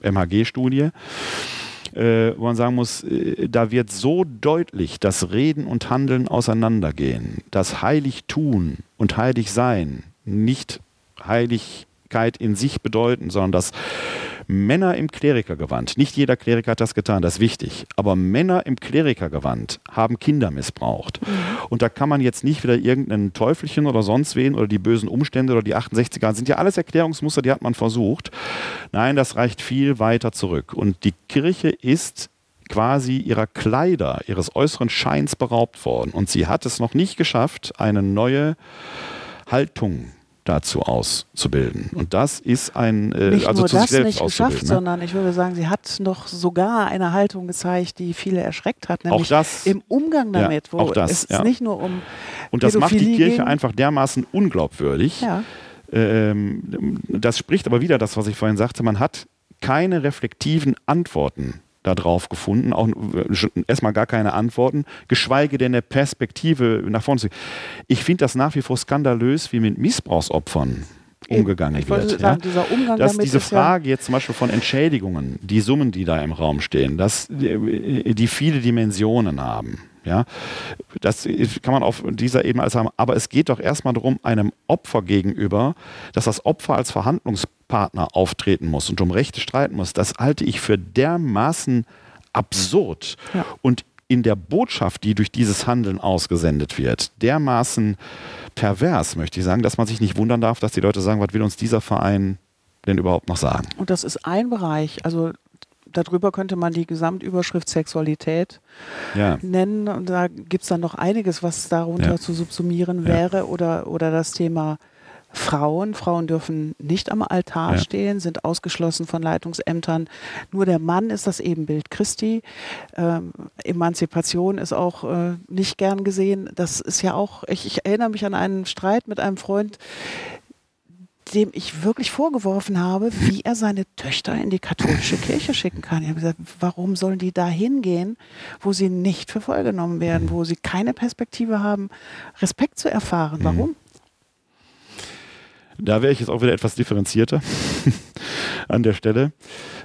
MHG-Studie. äh, wo man sagen muss, äh, da wird so deutlich, dass Reden und Handeln auseinandergehen, dass heilig tun und heilig sein nicht Heiligkeit in sich bedeuten, sondern dass Männer im Klerikergewand, nicht jeder Kleriker hat das getan, das ist wichtig, aber Männer im Klerikergewand haben Kinder missbraucht. Und da kann man jetzt nicht wieder irgendein Teufelchen oder sonst wen oder die bösen Umstände oder die 68er, sind ja alles Erklärungsmuster, die hat man versucht. Nein, das reicht viel weiter zurück. Und die Kirche ist quasi ihrer Kleider, ihres äußeren Scheins beraubt worden. Und sie hat es noch nicht geschafft, eine neue Haltung dazu auszubilden. Und das ist ein, äh, nicht also nur zu das sich selbst nicht geschafft, ne? sondern ich würde sagen, sie hat noch sogar eine Haltung gezeigt, die viele erschreckt hat, nämlich auch das, im Umgang damit, ja, wo das, es ja. nicht nur um und das macht die Kirche ging. einfach dermaßen unglaubwürdig. Ja. Ähm, das spricht aber wieder das, was ich vorhin sagte. Man hat keine reflektiven Antworten darauf gefunden, auch äh, erstmal gar keine Antworten, geschweige denn eine Perspektive nach vorne zu. Ich finde das nach wie vor skandalös, wie mit Missbrauchsopfern umgegangen ich wird. Sagen, dieser Umgang dass diese Frage jetzt zum Beispiel von Entschädigungen, die Summen, die da im Raum stehen, dass die, die viele Dimensionen haben. Ja, das kann man auf dieser Ebene alles haben. Aber es geht doch erstmal darum, einem Opfer gegenüber, dass das Opfer als Verhandlungs Partner auftreten muss und um Rechte streiten muss, das halte ich für dermaßen absurd ja. und in der Botschaft, die durch dieses Handeln ausgesendet wird, dermaßen pervers, möchte ich sagen, dass man sich nicht wundern darf, dass die Leute sagen, was will uns dieser Verein denn überhaupt noch sagen? Und das ist ein Bereich, also darüber könnte man die Gesamtüberschrift Sexualität ja. nennen. Und da gibt es dann noch einiges, was darunter ja. zu subsumieren wäre. Ja. Oder, oder das Thema Frauen. Frauen dürfen nicht am Altar ja. stehen, sind ausgeschlossen von Leitungsämtern. Nur der Mann ist das Ebenbild Christi. Ähm, Emanzipation ist auch äh, nicht gern gesehen. Das ist ja auch, ich, ich erinnere mich an einen Streit mit einem Freund, dem ich wirklich vorgeworfen habe, wie er seine Töchter in die katholische Kirche schicken kann. Ich habe gesagt, warum sollen die da hingehen, wo sie nicht für voll genommen werden, wo sie keine Perspektive haben, Respekt zu erfahren? Warum? Mhm. Da wäre ich jetzt auch wieder etwas differenzierter an der Stelle.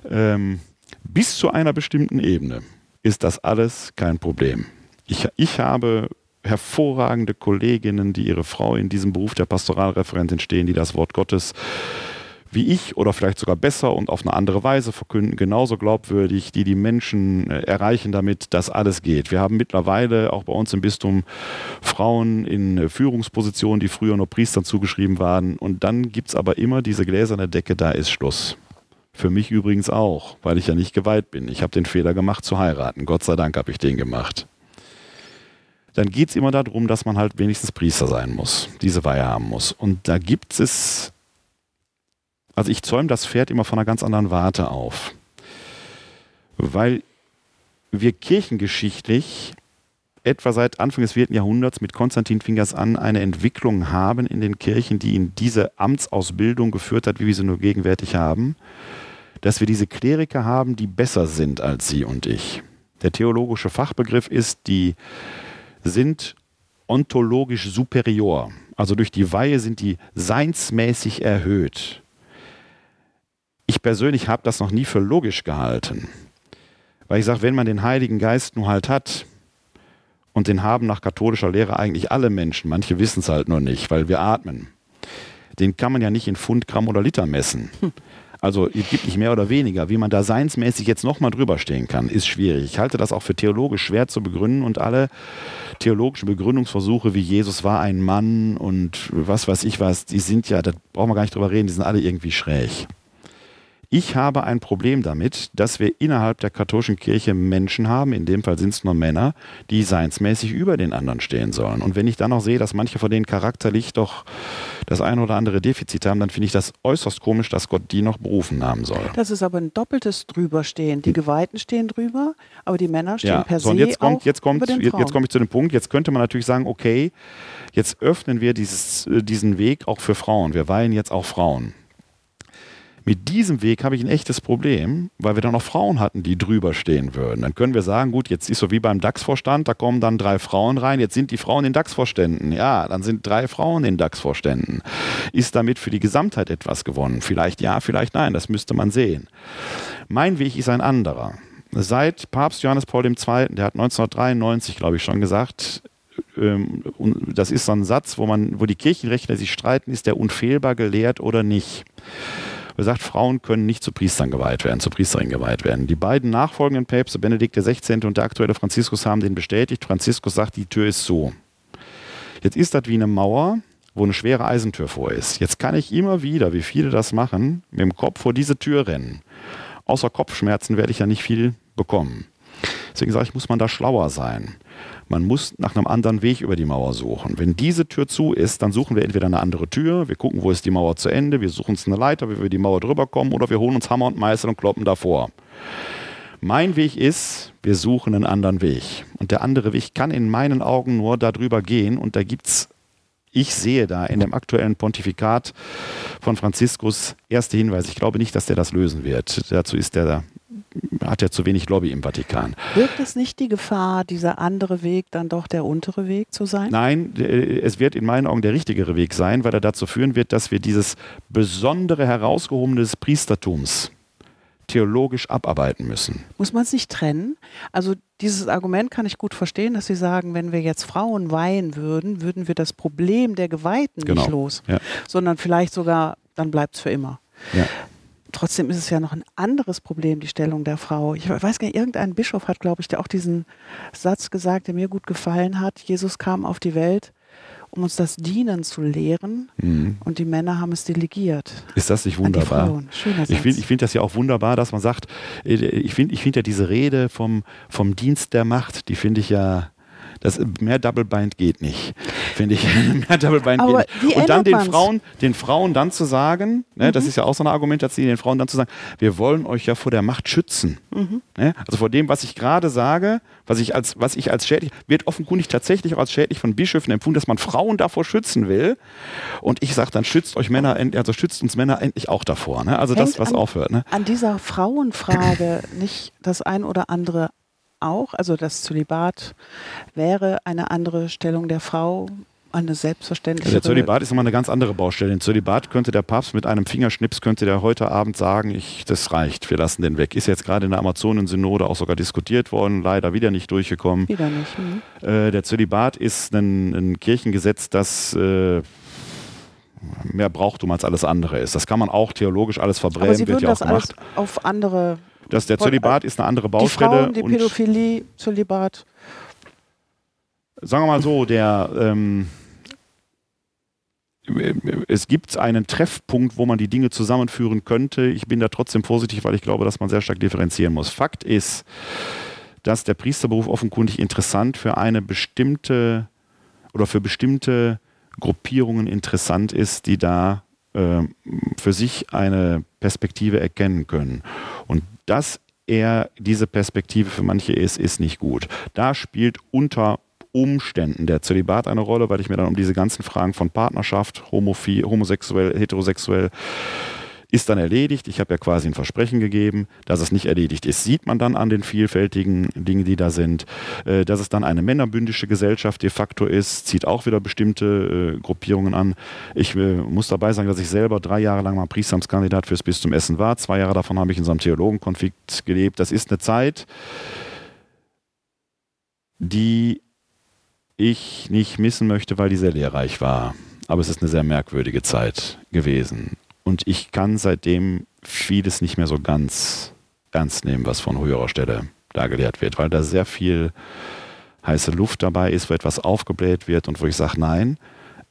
Ähm, bis zu einer bestimmten Ebene ist das alles kein Problem. Ich, ich habe hervorragende Kolleginnen, die ihre Frau in diesem Beruf der Pastoralreferentin stehen, die das Wort Gottes wie ich oder vielleicht sogar besser und auf eine andere Weise verkünden, genauso glaubwürdig, die die Menschen äh, erreichen damit, dass alles geht. Wir haben mittlerweile auch bei uns im Bistum Frauen in äh, Führungspositionen, die früher nur Priestern zugeschrieben waren. Und dann gibt es aber immer diese gläserne Decke, da ist Schluss. Für mich übrigens auch, weil ich ja nicht geweiht bin. Ich habe den Fehler gemacht zu heiraten. Gott sei Dank habe ich den gemacht. Dann geht es immer darum, dass man halt wenigstens Priester sein muss, diese Weihe haben muss. Und da gibt es also ich zäume das Pferd immer von einer ganz anderen Warte auf. Weil wir kirchengeschichtlich etwa seit Anfang des 4. Jahrhunderts mit Konstantin Fingers an eine Entwicklung haben in den Kirchen, die in diese Amtsausbildung geführt hat, wie wir sie nur gegenwärtig haben, dass wir diese Kleriker haben, die besser sind als Sie und ich. Der theologische Fachbegriff ist, die sind ontologisch superior. Also durch die Weihe sind die seinsmäßig erhöht. Ich persönlich habe das noch nie für logisch gehalten. Weil ich sage, wenn man den Heiligen Geist nur halt hat, und den haben nach katholischer Lehre eigentlich alle Menschen, manche wissen es halt nur nicht, weil wir atmen, den kann man ja nicht in Pfund, Gramm oder Liter messen. Hm. Also es gibt nicht mehr oder weniger. Wie man da seinsmäßig jetzt nochmal drüber stehen kann, ist schwierig. Ich halte das auch für theologisch schwer zu begründen und alle theologischen Begründungsversuche wie Jesus war ein Mann und was weiß ich was, die sind ja, da brauchen wir gar nicht drüber reden, die sind alle irgendwie schräg. Ich habe ein Problem damit, dass wir innerhalb der katholischen Kirche Menschen haben, in dem Fall sind es nur Männer, die seinsmäßig über den anderen stehen sollen. Und wenn ich dann noch sehe, dass manche von denen charakterlich doch das eine oder andere Defizit haben, dann finde ich das äußerst komisch, dass Gott die noch berufen haben soll. Das ist aber ein doppeltes Drüberstehen. Die Geweihten stehen drüber, aber die Männer stehen ja, per so, se jetzt kommt, jetzt kommt, jetzt, jetzt komme ich zu dem Punkt, jetzt könnte man natürlich sagen, okay, jetzt öffnen wir dieses, äh, diesen Weg auch für Frauen. Wir weihen jetzt auch Frauen. Mit diesem Weg habe ich ein echtes Problem, weil wir dann noch Frauen hatten, die drüber stehen würden. Dann können wir sagen, gut, jetzt ist so wie beim DAX-Vorstand, da kommen dann drei Frauen rein, jetzt sind die Frauen in DAX-Vorständen. Ja, dann sind drei Frauen in DAX-Vorständen. Ist damit für die Gesamtheit etwas gewonnen? Vielleicht ja, vielleicht nein, das müsste man sehen. Mein Weg ist ein anderer. seit Papst Johannes Paul II., der hat 1993, glaube ich, schon gesagt, ähm, das ist so ein Satz, wo man, wo die Kirchenrechtler sich streiten, ist der unfehlbar gelehrt oder nicht. Er sagt, Frauen können nicht zu Priestern geweiht werden, zu Priesterinnen geweiht werden. Die beiden nachfolgenden Päpste, Benedikt XVI. und der aktuelle Franziskus, haben den bestätigt. Franziskus sagt, die Tür ist so. Jetzt ist das wie eine Mauer, wo eine schwere Eisentür vor ist. Jetzt kann ich immer wieder, wie viele das machen, mit dem Kopf vor diese Tür rennen. Außer Kopfschmerzen werde ich ja nicht viel bekommen. Deswegen sage ich, muss man da schlauer sein. Man muss nach einem anderen Weg über die Mauer suchen. Wenn diese Tür zu ist, dann suchen wir entweder eine andere Tür, wir gucken, wo ist die Mauer zu Ende, wir suchen uns eine Leiter, wie wir die Mauer drüber kommen, oder wir holen uns Hammer und Meißel und kloppen davor. Mein Weg ist, wir suchen einen anderen Weg. Und der andere Weg kann in meinen Augen nur darüber gehen. Und da gibt es, ich sehe da in dem aktuellen Pontifikat von Franziskus erste Hinweise. Ich glaube nicht, dass der das lösen wird. Dazu ist der hat er zu wenig Lobby im Vatikan. Wirkt es nicht die Gefahr, dieser andere Weg dann doch der untere Weg zu sein? Nein, es wird in meinen Augen der richtigere Weg sein, weil er dazu führen wird, dass wir dieses besondere herausgehobene des Priestertums theologisch abarbeiten müssen. Muss man es nicht trennen? Also dieses Argument kann ich gut verstehen, dass Sie sagen, wenn wir jetzt Frauen weihen würden, würden wir das Problem der Geweihten genau. nicht los, ja. sondern vielleicht sogar, dann bleibt es für immer. Ja trotzdem ist es ja noch ein anderes Problem, die Stellung der Frau. Ich weiß gar nicht, irgendein Bischof hat, glaube ich, der auch diesen Satz gesagt, der mir gut gefallen hat. Jesus kam auf die Welt, um uns das Dienen zu lehren mhm. und die Männer haben es delegiert. Ist das nicht wunderbar? Ich finde find das ja auch wunderbar, dass man sagt, äh, ich finde ich find ja diese Rede vom, vom Dienst der Macht, die finde ich ja das, mehr Double Bind geht nicht, finde ich. mehr Double Bind Aber geht nicht. Und dann den Frauen, den Frauen dann zu sagen, ne, mhm. das ist ja auch so eine Argumentation, den Frauen dann zu sagen, wir wollen euch ja vor der Macht schützen. Mhm. Ne? Also vor dem, was ich gerade sage, was ich als, was ich als schädlich, wird offenkundig tatsächlich auch als schädlich von Bischöfen empfunden, dass man Frauen davor schützen will. Und ich sage dann, schützt euch Männer, also schützt uns Männer endlich auch davor. Ne? Also Hängt das, was an, aufhört. Ne? An dieser Frauenfrage nicht das ein oder andere auch, also das Zölibat wäre eine andere Stellung der Frau, eine selbstverständliche. Der Zölibat ist nochmal eine ganz andere Baustelle. In Zölibat könnte der Papst mit einem Fingerschnips, könnte der heute Abend sagen, ich, das reicht, wir lassen den weg. Ist jetzt gerade in der Amazonensynode auch sogar diskutiert worden, leider wieder nicht durchgekommen. Wieder nicht. Mhm. Äh, der Zölibat ist ein, ein Kirchengesetz, das äh, mehr Brauchtum als alles andere ist. Das kann man auch theologisch alles verbrennen, Sie wird ja auch gemacht. auf andere das, der Zölibat ist eine andere Baustelle. Die Frauen, die Pädophilie, Zölibat. Sagen wir mal so, der ähm, es gibt einen Treffpunkt, wo man die Dinge zusammenführen könnte. Ich bin da trotzdem vorsichtig, weil ich glaube, dass man sehr stark differenzieren muss. Fakt ist, dass der Priesterberuf offenkundig interessant für eine bestimmte oder für bestimmte Gruppierungen interessant ist, die da äh, für sich eine Perspektive erkennen können. Und dass er diese Perspektive für manche ist, ist nicht gut. Da spielt unter Umständen der Zölibat eine Rolle, weil ich mir dann um diese ganzen Fragen von Partnerschaft, homosexuell, heterosexuell, ist dann erledigt. Ich habe ja quasi ein Versprechen gegeben, dass es nicht erledigt ist. Sieht man dann an den vielfältigen Dingen, die da sind. Äh, dass es dann eine männerbündische Gesellschaft de facto ist, zieht auch wieder bestimmte äh, Gruppierungen an. Ich äh, muss dabei sagen, dass ich selber drei Jahre lang mal Priesteramtskandidat fürs Bistum Essen war. Zwei Jahre davon habe ich in so einem Theologenkonflikt gelebt. Das ist eine Zeit, die ich nicht missen möchte, weil die sehr lehrreich war. Aber es ist eine sehr merkwürdige Zeit gewesen. Und ich kann seitdem vieles nicht mehr so ganz ernst nehmen, was von höherer Stelle da gelehrt wird, weil da sehr viel heiße Luft dabei ist, wo etwas aufgebläht wird und wo ich sage, nein,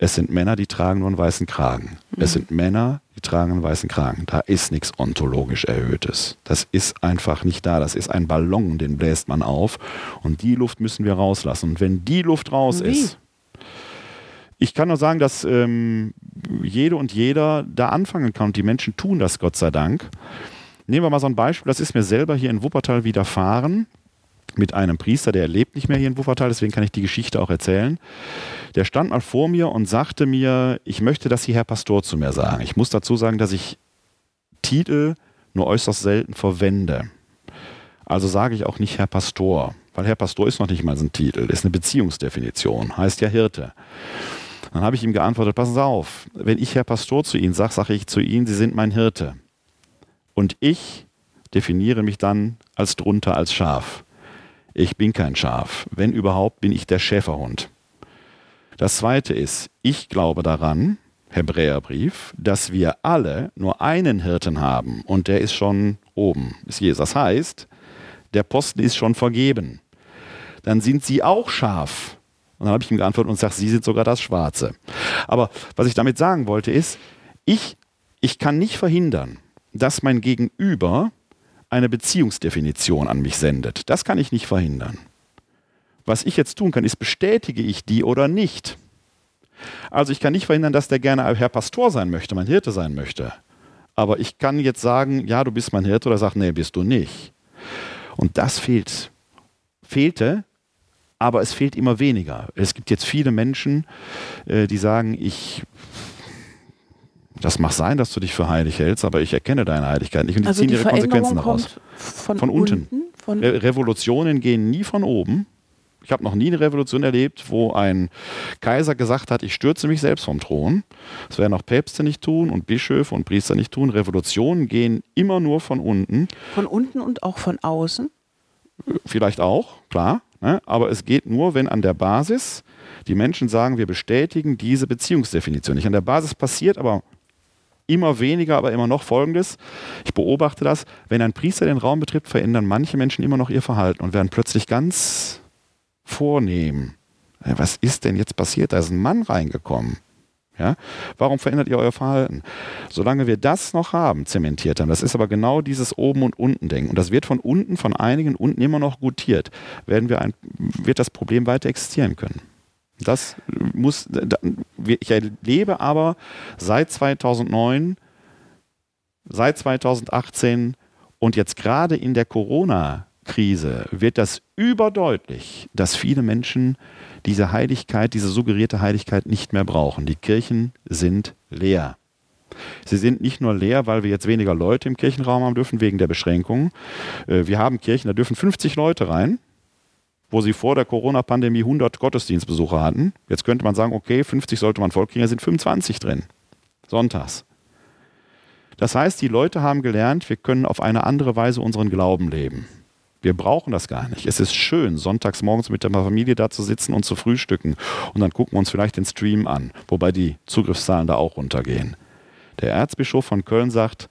es sind Männer, die tragen nur einen weißen Kragen. Mhm. Es sind Männer, die tragen einen weißen Kragen. Da ist nichts ontologisch Erhöhtes. Das ist einfach nicht da. Das ist ein Ballon, den bläst man auf. Und die Luft müssen wir rauslassen. Und wenn die Luft raus Wie? ist, ich kann nur sagen, dass ähm, jede und jeder da anfangen kann und die Menschen tun das, Gott sei Dank. Nehmen wir mal so ein Beispiel, das ist mir selber hier in Wuppertal widerfahren mit einem Priester, der lebt nicht mehr hier in Wuppertal, deswegen kann ich die Geschichte auch erzählen. Der stand mal vor mir und sagte mir, ich möchte, dass Sie Herr Pastor zu mir sagen. Ich muss dazu sagen, dass ich Titel nur äußerst selten verwende. Also sage ich auch nicht Herr Pastor, weil Herr Pastor ist noch nicht mal so ein Titel, ist eine Beziehungsdefinition, heißt ja Hirte. Dann habe ich ihm geantwortet, passen Sie auf, wenn ich Herr Pastor zu Ihnen sage, sage ich zu Ihnen, Sie sind mein Hirte. Und ich definiere mich dann als drunter als Schaf. Ich bin kein Schaf. Wenn überhaupt, bin ich der Schäferhund. Das zweite ist, ich glaube daran, Hebräerbrief, dass wir alle nur einen Hirten haben und der ist schon oben, ist Jesus. Das heißt, der Posten ist schon vergeben. Dann sind sie auch scharf. Und dann habe ich ihm geantwortet und gesagt, sie sind sogar das Schwarze. Aber was ich damit sagen wollte ist, ich, ich kann nicht verhindern, dass mein Gegenüber eine Beziehungsdefinition an mich sendet. Das kann ich nicht verhindern. Was ich jetzt tun kann, ist, bestätige ich die oder nicht. Also ich kann nicht verhindern, dass der gerne Herr Pastor sein möchte, mein Hirte sein möchte. Aber ich kann jetzt sagen, ja, du bist mein Hirte oder sag, nee, bist du nicht. Und das fehlt. Fehlte, aber es fehlt immer weniger. Es gibt jetzt viele Menschen, äh, die sagen, ich das mag sein, dass du dich für heilig hältst, aber ich erkenne deine Heiligkeit nicht und die also ziehen die ihre Konsequenzen daraus. Von, von, unten. von Re Revolutionen gehen nie von oben, ich habe noch nie eine Revolution erlebt, wo ein Kaiser gesagt hat, ich stürze mich selbst vom Thron. Das werden auch Päpste nicht tun und Bischöfe und Priester nicht tun. Revolutionen gehen immer nur von unten. Von unten und auch von außen? Vielleicht auch, klar. Ne? Aber es geht nur, wenn an der Basis die Menschen sagen, wir bestätigen diese Beziehungsdefinition. Nicht an der Basis passiert aber immer weniger, aber immer noch Folgendes. Ich beobachte das, wenn ein Priester den Raum betritt, verändern manche Menschen immer noch ihr Verhalten und werden plötzlich ganz vornehmen. Was ist denn jetzt passiert? Da ist ein Mann reingekommen. Ja? Warum verändert ihr euer Verhalten? Solange wir das noch haben, zementiert haben, das ist aber genau dieses Oben- und Unten-Denken. Und das wird von unten, von einigen unten immer noch gutiert, werden wir ein, wird das Problem weiter existieren können. Das muss, ich erlebe aber seit 2009, seit 2018 und jetzt gerade in der Corona- Krise wird das überdeutlich, dass viele Menschen diese Heiligkeit, diese suggerierte Heiligkeit nicht mehr brauchen. Die Kirchen sind leer. Sie sind nicht nur leer, weil wir jetzt weniger Leute im Kirchenraum haben dürfen wegen der Beschränkungen. Äh, wir haben Kirchen, da dürfen 50 Leute rein, wo sie vor der Corona-Pandemie 100 Gottesdienstbesucher hatten. Jetzt könnte man sagen, okay, 50 sollte man voll kriegen, da sind 25 drin. Sonntags. Das heißt, die Leute haben gelernt, wir können auf eine andere Weise unseren Glauben leben. Wir brauchen das gar nicht. Es ist schön, sonntags morgens mit der Familie da zu sitzen und zu frühstücken. Und dann gucken wir uns vielleicht den Stream an, wobei die Zugriffszahlen da auch runtergehen. Der Erzbischof von Köln sagt,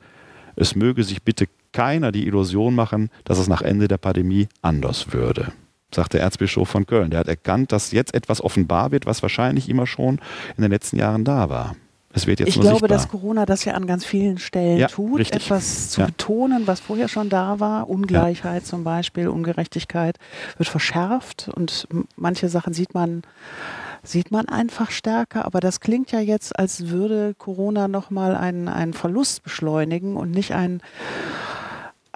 es möge sich bitte keiner die Illusion machen, dass es nach Ende der Pandemie anders würde. Sagt der Erzbischof von Köln. Der hat erkannt, dass jetzt etwas offenbar wird, was wahrscheinlich immer schon in den letzten Jahren da war. Es wird jetzt ich glaube, sichtbar. dass Corona das ja an ganz vielen Stellen ja, tut, richtig. etwas zu ja. betonen, was vorher schon da war. Ungleichheit ja. zum Beispiel, Ungerechtigkeit wird verschärft und manche Sachen sieht man sieht man einfach stärker. Aber das klingt ja jetzt, als würde Corona nochmal einen, einen Verlust beschleunigen und nicht ein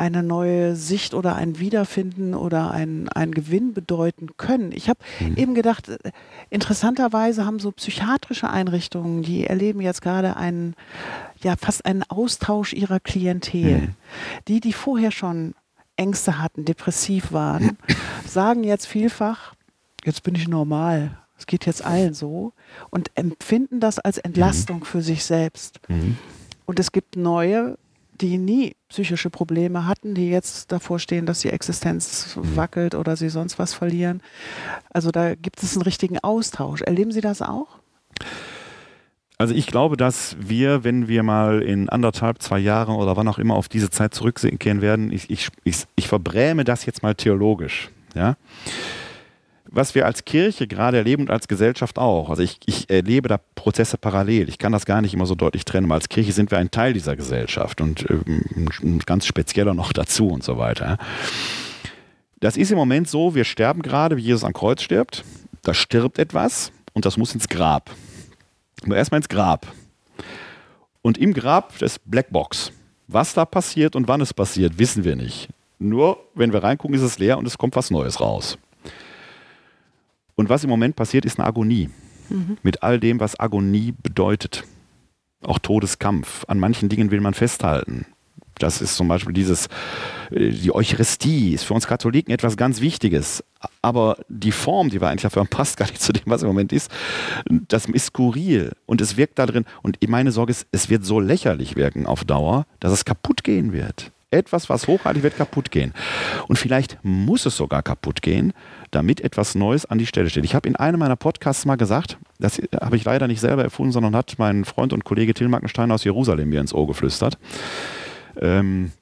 eine neue Sicht oder ein Wiederfinden oder ein, ein Gewinn bedeuten können. Ich habe mhm. eben gedacht, äh, interessanterweise haben so psychiatrische Einrichtungen, die erleben jetzt gerade einen, ja, fast einen Austausch ihrer Klientel. Mhm. Die, die vorher schon Ängste hatten, depressiv waren, sagen jetzt vielfach, jetzt bin ich normal. Es geht jetzt allen so und empfinden das als Entlastung mhm. für sich selbst. Mhm. Und es gibt neue die nie psychische Probleme hatten, die jetzt davor stehen, dass die Existenz mhm. wackelt oder sie sonst was verlieren. Also da gibt es einen richtigen Austausch. Erleben Sie das auch? Also ich glaube, dass wir, wenn wir mal in anderthalb, zwei Jahren oder wann auch immer auf diese Zeit zurückkehren werden, ich, ich, ich, ich verbräme das jetzt mal theologisch. Ja? Was wir als Kirche gerade erleben und als Gesellschaft auch. Also ich, ich erlebe da Prozesse parallel. Ich kann das gar nicht immer so deutlich trennen. Aber als Kirche sind wir ein Teil dieser Gesellschaft und ähm, ganz spezieller noch dazu und so weiter. Das ist im Moment so, wir sterben gerade, wie Jesus am Kreuz stirbt. Da stirbt etwas und das muss ins Grab. Aber erstmal ins Grab. Und im Grab das Blackbox. Was da passiert und wann es passiert, wissen wir nicht. Nur wenn wir reingucken, ist es leer und es kommt was Neues raus. Und was im Moment passiert, ist eine Agonie. Mhm. Mit all dem, was Agonie bedeutet. Auch Todeskampf. An manchen Dingen will man festhalten. Das ist zum Beispiel dieses, äh, die Eucharistie ist für uns Katholiken etwas ganz Wichtiges. Aber die Form, die wir eigentlich dafür passt gar nicht zu dem, was im Moment ist, das ist skurril. Und es wirkt da drin. Und meine Sorge ist, es wird so lächerlich wirken auf Dauer, dass es kaputt gehen wird. Etwas, was hochheilig wird, kaputt gehen. Und vielleicht muss es sogar kaputt gehen, damit etwas Neues an die Stelle steht. Ich habe in einem meiner Podcasts mal gesagt, das habe ich leider nicht selber erfunden, sondern hat mein Freund und Kollege Till Mackenstein aus Jerusalem mir ins Ohr geflüstert, ähm,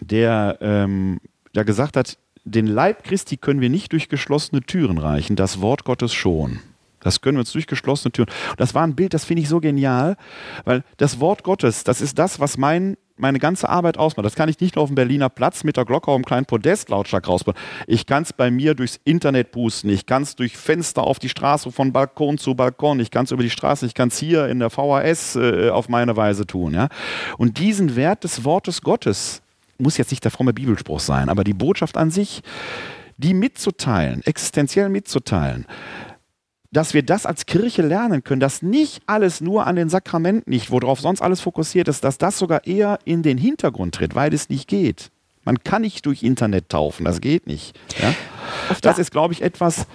der, ähm, der gesagt hat, den Leib Christi können wir nicht durch geschlossene Türen reichen, das Wort Gottes schon. Das können wir uns durch geschlossene Türen. Das war ein Bild, das finde ich so genial, weil das Wort Gottes, das ist das, was mein, meine ganze Arbeit ausmacht. Das kann ich nicht nur auf dem Berliner Platz mit der Glocke auf einem kleinen Podest lautstark rausbauen. Ich kann es bei mir durchs Internet boosten. Ich kann es durch Fenster auf die Straße von Balkon zu Balkon. Ich kann es über die Straße. Ich kann es hier in der VHS äh, auf meine Weise tun. Ja? Und diesen Wert des Wortes Gottes muss jetzt nicht der fromme Bibelspruch sein, aber die Botschaft an sich, die mitzuteilen, existenziell mitzuteilen, dass wir das als Kirche lernen können, dass nicht alles nur an den Sakramenten nicht, worauf sonst alles fokussiert ist, dass das sogar eher in den Hintergrund tritt, weil es nicht geht. Man kann nicht durch Internet taufen, das geht nicht. Ja? Das ist, glaube ich, etwas,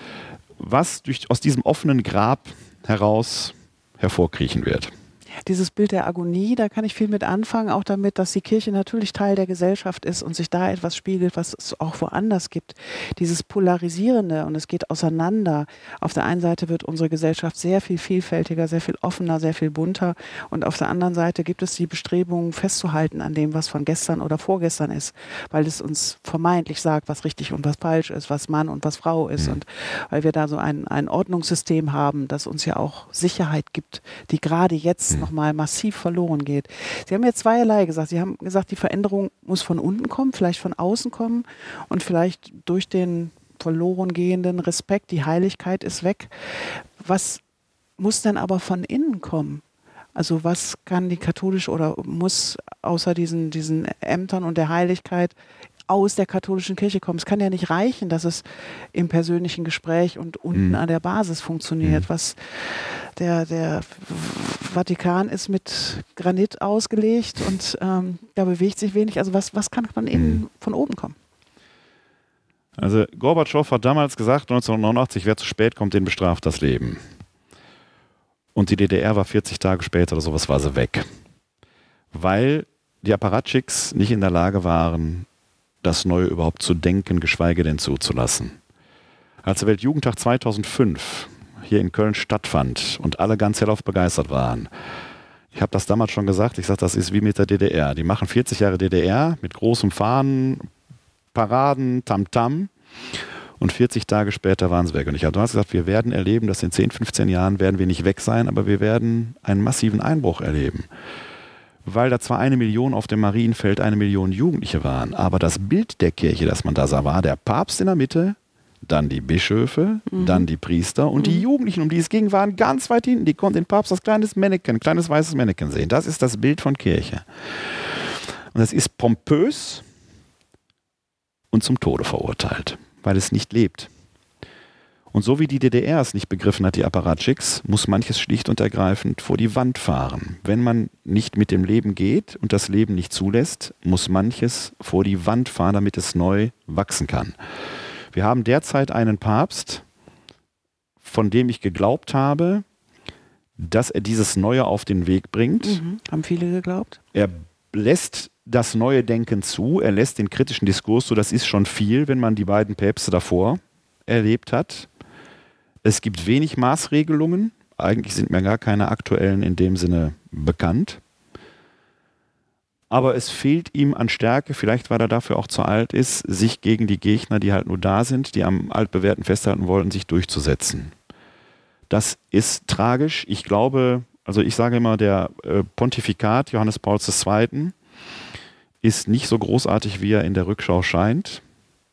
was durch, aus diesem offenen Grab heraus hervorkriechen wird dieses Bild der Agonie, da kann ich viel mit anfangen, auch damit, dass die Kirche natürlich Teil der Gesellschaft ist und sich da etwas spiegelt, was es auch woanders gibt. Dieses Polarisierende und es geht auseinander. Auf der einen Seite wird unsere Gesellschaft sehr viel vielfältiger, sehr viel offener, sehr viel bunter und auf der anderen Seite gibt es die Bestrebungen festzuhalten an dem, was von gestern oder vorgestern ist, weil es uns vermeintlich sagt, was richtig und was falsch ist, was Mann und was Frau ist mhm. und weil wir da so ein, ein Ordnungssystem haben, das uns ja auch Sicherheit gibt, die gerade jetzt mhm. noch nochmal massiv verloren geht. Sie haben jetzt zweierlei gesagt. Sie haben gesagt, die Veränderung muss von unten kommen, vielleicht von außen kommen und vielleicht durch den verloren gehenden Respekt, die Heiligkeit ist weg. Was muss denn aber von innen kommen? Also was kann die katholische oder muss außer diesen, diesen Ämtern und der Heiligkeit aus der katholischen Kirche kommen. Es kann ja nicht reichen, dass es im persönlichen Gespräch und unten mhm. an der Basis funktioniert. Mhm. Was der, der Vatikan ist mit Granit ausgelegt und ähm, da bewegt sich wenig. Also was, was kann von innen, mhm. von oben kommen? Also Gorbatschow hat damals gesagt, 1989, wer zu spät kommt, den bestraft das Leben. Und die DDR war 40 Tage später oder sowas, war sie weg. Weil die Apparatschicks nicht in der Lage waren, das Neue überhaupt zu denken, geschweige denn zuzulassen. Als der Weltjugendtag 2005 hier in Köln stattfand und alle ganz hellauf begeistert waren, ich habe das damals schon gesagt, ich sage, das ist wie mit der DDR. Die machen 40 Jahre DDR mit großem Fahnen, Paraden, Tamtam. -Tam. Und 40 Tage später waren sie weg. Und ich habe damals gesagt, wir werden erleben, dass in 10, 15 Jahren werden wir nicht weg sein, aber wir werden einen massiven Einbruch erleben weil da zwar eine Million auf dem Marienfeld eine Million Jugendliche waren, aber das Bild der Kirche, das man da sah, war der Papst in der Mitte, dann die Bischöfe, mhm. dann die Priester und mhm. die Jugendlichen, um die es ging, waren ganz weit hinten. Die konnten den Papst als kleines Mannequin, kleines weißes Mannequin sehen. Das ist das Bild von Kirche. Und das ist pompös und zum Tode verurteilt, weil es nicht lebt. Und so wie die DDR es nicht begriffen hat, die Apparatschicks, muss manches schlicht und ergreifend vor die Wand fahren. Wenn man nicht mit dem Leben geht und das Leben nicht zulässt, muss manches vor die Wand fahren, damit es neu wachsen kann. Wir haben derzeit einen Papst, von dem ich geglaubt habe, dass er dieses Neue auf den Weg bringt. Mhm. Haben viele geglaubt? Er lässt das neue Denken zu, er lässt den kritischen Diskurs zu, das ist schon viel, wenn man die beiden Päpste davor erlebt hat. Es gibt wenig Maßregelungen. Eigentlich sind mir gar keine aktuellen in dem Sinne bekannt. Aber es fehlt ihm an Stärke, vielleicht weil er dafür auch zu alt ist, sich gegen die Gegner, die halt nur da sind, die am Altbewährten festhalten wollten, sich durchzusetzen. Das ist tragisch. Ich glaube, also ich sage immer, der äh, Pontifikat Johannes Pauls II. ist nicht so großartig, wie er in der Rückschau scheint.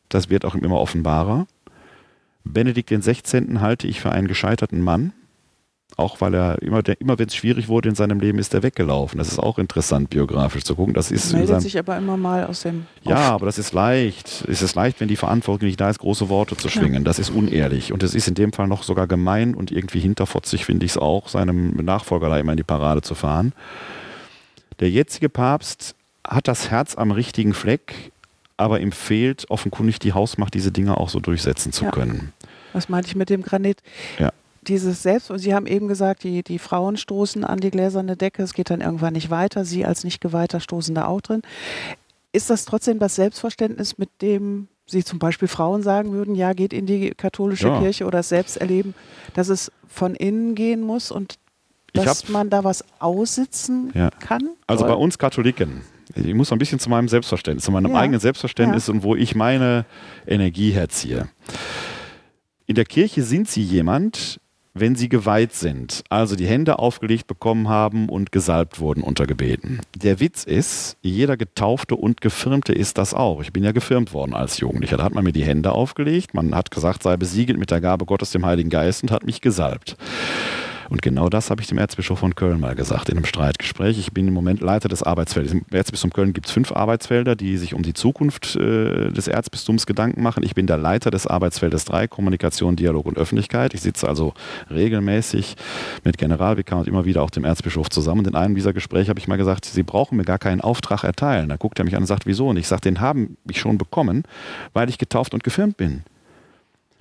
Das wird auch immer offenbarer. Benedikt XVI. halte ich für einen gescheiterten Mann. Auch weil er immer, immer wenn es schwierig wurde in seinem Leben, ist er weggelaufen. Das ist auch interessant, biografisch zu gucken. Das ist meldet sich aber immer mal aus dem. Ja, aber das ist leicht. Es ist leicht, wenn die Verantwortung nicht da ist, große Worte zu schwingen. Ja. Das ist unehrlich. Und es ist in dem Fall noch sogar gemein und irgendwie hinterfotzig, finde ich es auch, seinem Nachfolger da immer in die Parade zu fahren. Der jetzige Papst hat das Herz am richtigen Fleck aber ihm fehlt offenkundig die Hausmacht, diese Dinge auch so durchsetzen zu ja. können. Was meinte ich mit dem Granit? Ja. Dieses Selbst, Sie haben eben gesagt, die, die Frauen stoßen an die gläserne Decke, es geht dann irgendwann nicht weiter, Sie als nicht Geweihter stoßen da auch drin. ist das trotzdem das Selbstverständnis, mit dem Sie zum Beispiel Frauen sagen würden, ja, geht in die katholische ja. Kirche oder selbst erleben, dass es von innen gehen muss und dass man da was aussitzen ja. kann? Also bei uns Katholiken, ich muss ein bisschen zu meinem Selbstverständnis, zu meinem ja. eigenen Selbstverständnis und wo ich meine Energie herziehe. In der Kirche sind sie jemand, wenn sie geweiht sind, also die Hände aufgelegt bekommen haben und gesalbt wurden unter Gebeten. Der Witz ist, jeder Getaufte und Gefirmte ist das auch. Ich bin ja gefirmt worden als Jugendlicher. Da hat man mir die Hände aufgelegt, man hat gesagt, sei besiegelt mit der Gabe Gottes, dem Heiligen Geist und hat mich gesalbt. Und genau das habe ich dem Erzbischof von Köln mal gesagt in einem Streitgespräch. Ich bin im Moment Leiter des Arbeitsfeldes. Im Erzbistum Köln gibt es fünf Arbeitsfelder, die sich um die Zukunft äh, des Erzbistums Gedanken machen. Ich bin der Leiter des Arbeitsfeldes 3, Kommunikation, Dialog und Öffentlichkeit. Ich sitze also regelmäßig mit Generalvikar und immer wieder auch dem Erzbischof zusammen. Und in einem dieser Gespräche habe ich mal gesagt, Sie brauchen mir gar keinen Auftrag erteilen. Da guckt er mich an und sagt, wieso? Und ich sage, den haben ich schon bekommen, weil ich getauft und gefirmt bin.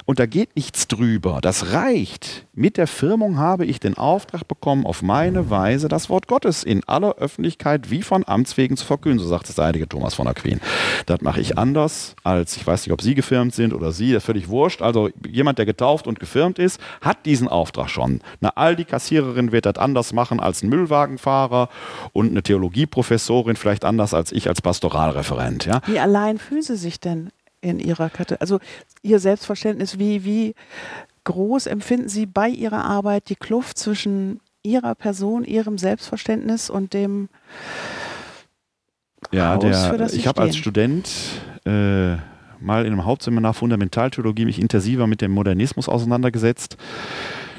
Und da geht nichts drüber. Das reicht. Mit der Firmung habe ich den Auftrag bekommen, auf meine Weise das Wort Gottes in aller Öffentlichkeit wie von Amts wegen zu verkünden, so sagt es der heilige Thomas von Aquin. Das mache ich anders als, ich weiß nicht, ob Sie gefirmt sind oder Sie, das ist völlig wurscht. Also jemand, der getauft und gefirmt ist, hat diesen Auftrag schon. Eine Aldi-Kassiererin wird das anders machen als ein Müllwagenfahrer und eine Theologieprofessorin vielleicht anders als ich als Pastoralreferent. Ja? Wie allein fühlen Sie sich denn in Ihrer Kategorie? Also Ihr Selbstverständnis, wie, wie groß empfinden Sie bei Ihrer Arbeit die Kluft zwischen Ihrer Person, Ihrem Selbstverständnis und dem ja, Haus, der, ich habe als Student äh, mal in einem Hauptseminar Fundamentaltheologie mich intensiver mit dem Modernismus auseinandergesetzt.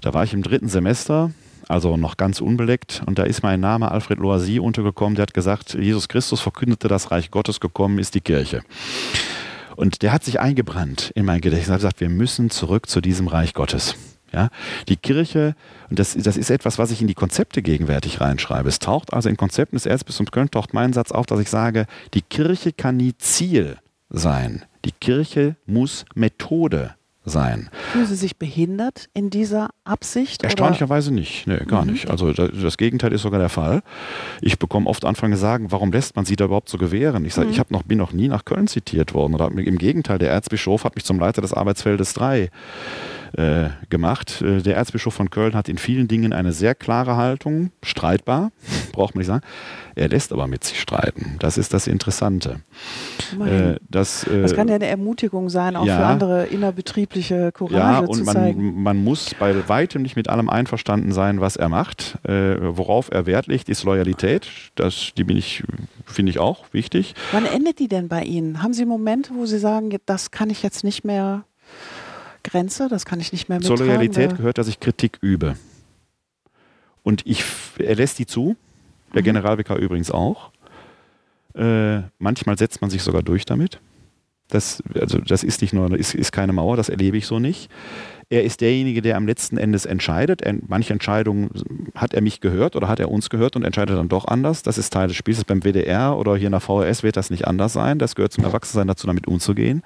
Da war ich im dritten Semester, also noch ganz unbeleckt, und da ist mein Name Alfred Loisy untergekommen, der hat gesagt, Jesus Christus verkündete, das Reich Gottes gekommen ist die Kirche. Und der hat sich eingebrannt in mein Gedächtnis und hat gesagt, wir müssen zurück zu diesem Reich Gottes. Ja, die Kirche, und das, das ist etwas, was ich in die Konzepte gegenwärtig reinschreibe. Es taucht also in Konzepten des Erzbistums Köln taucht mein Satz auf, dass ich sage, die Kirche kann nie Ziel sein. Die Kirche muss Methode sein. Fühlen Sie sich behindert in dieser Absicht? Erstaunlicherweise oder? nicht. Nee, gar mhm. nicht. Also das Gegenteil ist sogar der Fall. Ich bekomme oft Anfänge sagen, warum lässt man sie da überhaupt so gewähren? Ich sage, mhm. ich noch, bin noch nie nach Köln zitiert worden. Oder im Gegenteil, der Erzbischof hat mich zum Leiter des Arbeitsfeldes 3 äh, gemacht. Äh, der Erzbischof von Köln hat in vielen Dingen eine sehr klare Haltung, streitbar, braucht man nicht sagen. Er lässt aber mit sich streiten. Das ist das Interessante. Äh, das, äh, das, kann ja eine Ermutigung sein, auch ja, für andere innerbetriebliche Courage ja, und zu man, zeigen. Man muss bei weitem nicht mit allem einverstanden sein, was er macht. Äh, worauf er Wert legt, ist Loyalität. Das, die bin ich, finde ich auch wichtig. Wann endet die denn bei Ihnen? Haben Sie Momente, wo Sie sagen, das kann ich jetzt nicht mehr Grenze, das kann ich nicht mehr mittragen. Zur Loyalität oder? gehört, dass ich Kritik übe. Und ich, er lässt die zu, der mhm. Generalvikar übrigens auch. Äh, manchmal setzt man sich sogar durch damit. Das, also das ist nicht nur, ist, ist keine Mauer, das erlebe ich so nicht. Er ist derjenige, der am letzten Endes entscheidet. Er, manche Entscheidungen hat er mich gehört oder hat er uns gehört und entscheidet dann doch anders. Das ist Teil des Spiels. Beim WDR oder hier in der VHS wird das nicht anders sein. Das gehört zum Erwachsensein dazu, damit umzugehen.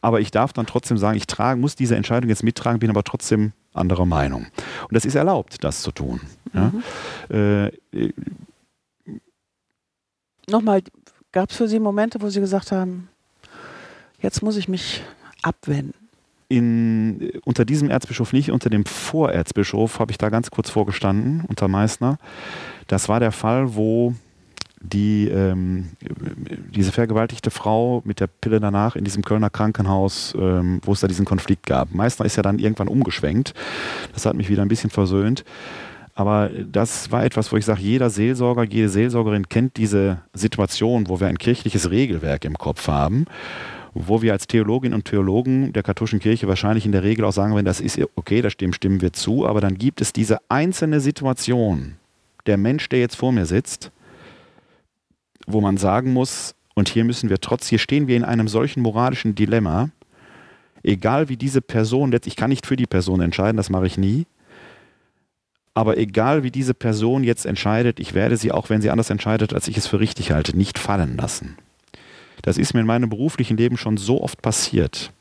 Aber ich darf dann trotzdem sagen, ich trage, muss diese Entscheidung jetzt mittragen, bin aber trotzdem anderer Meinung. Und das ist erlaubt, das zu tun. Mhm. Ja? Äh, Nochmal, gab es für Sie Momente, wo Sie gesagt haben, jetzt muss ich mich abwenden? In, unter diesem Erzbischof nicht, unter dem Vorerzbischof habe ich da ganz kurz vorgestanden, unter Meißner. Das war der Fall, wo die, ähm, diese vergewaltigte Frau mit der Pille danach in diesem Kölner Krankenhaus, ähm, wo es da diesen Konflikt gab. Meißner ist ja dann irgendwann umgeschwenkt. Das hat mich wieder ein bisschen versöhnt. Aber das war etwas, wo ich sage, jeder Seelsorger, jede Seelsorgerin kennt diese Situation, wo wir ein kirchliches Regelwerk im Kopf haben, wo wir als Theologinnen und Theologen der katholischen Kirche wahrscheinlich in der Regel auch sagen, wenn das ist okay, da stimmen wir zu, aber dann gibt es diese einzelne Situation, der Mensch, der jetzt vor mir sitzt, wo man sagen muss, und hier müssen wir trotz, hier stehen wir in einem solchen moralischen Dilemma, egal wie diese Person, ich kann nicht für die Person entscheiden, das mache ich nie, aber egal wie diese Person jetzt entscheidet, ich werde sie, auch wenn sie anders entscheidet, als ich es für richtig halte, nicht fallen lassen. Das ist mir in meinem beruflichen Leben schon so oft passiert,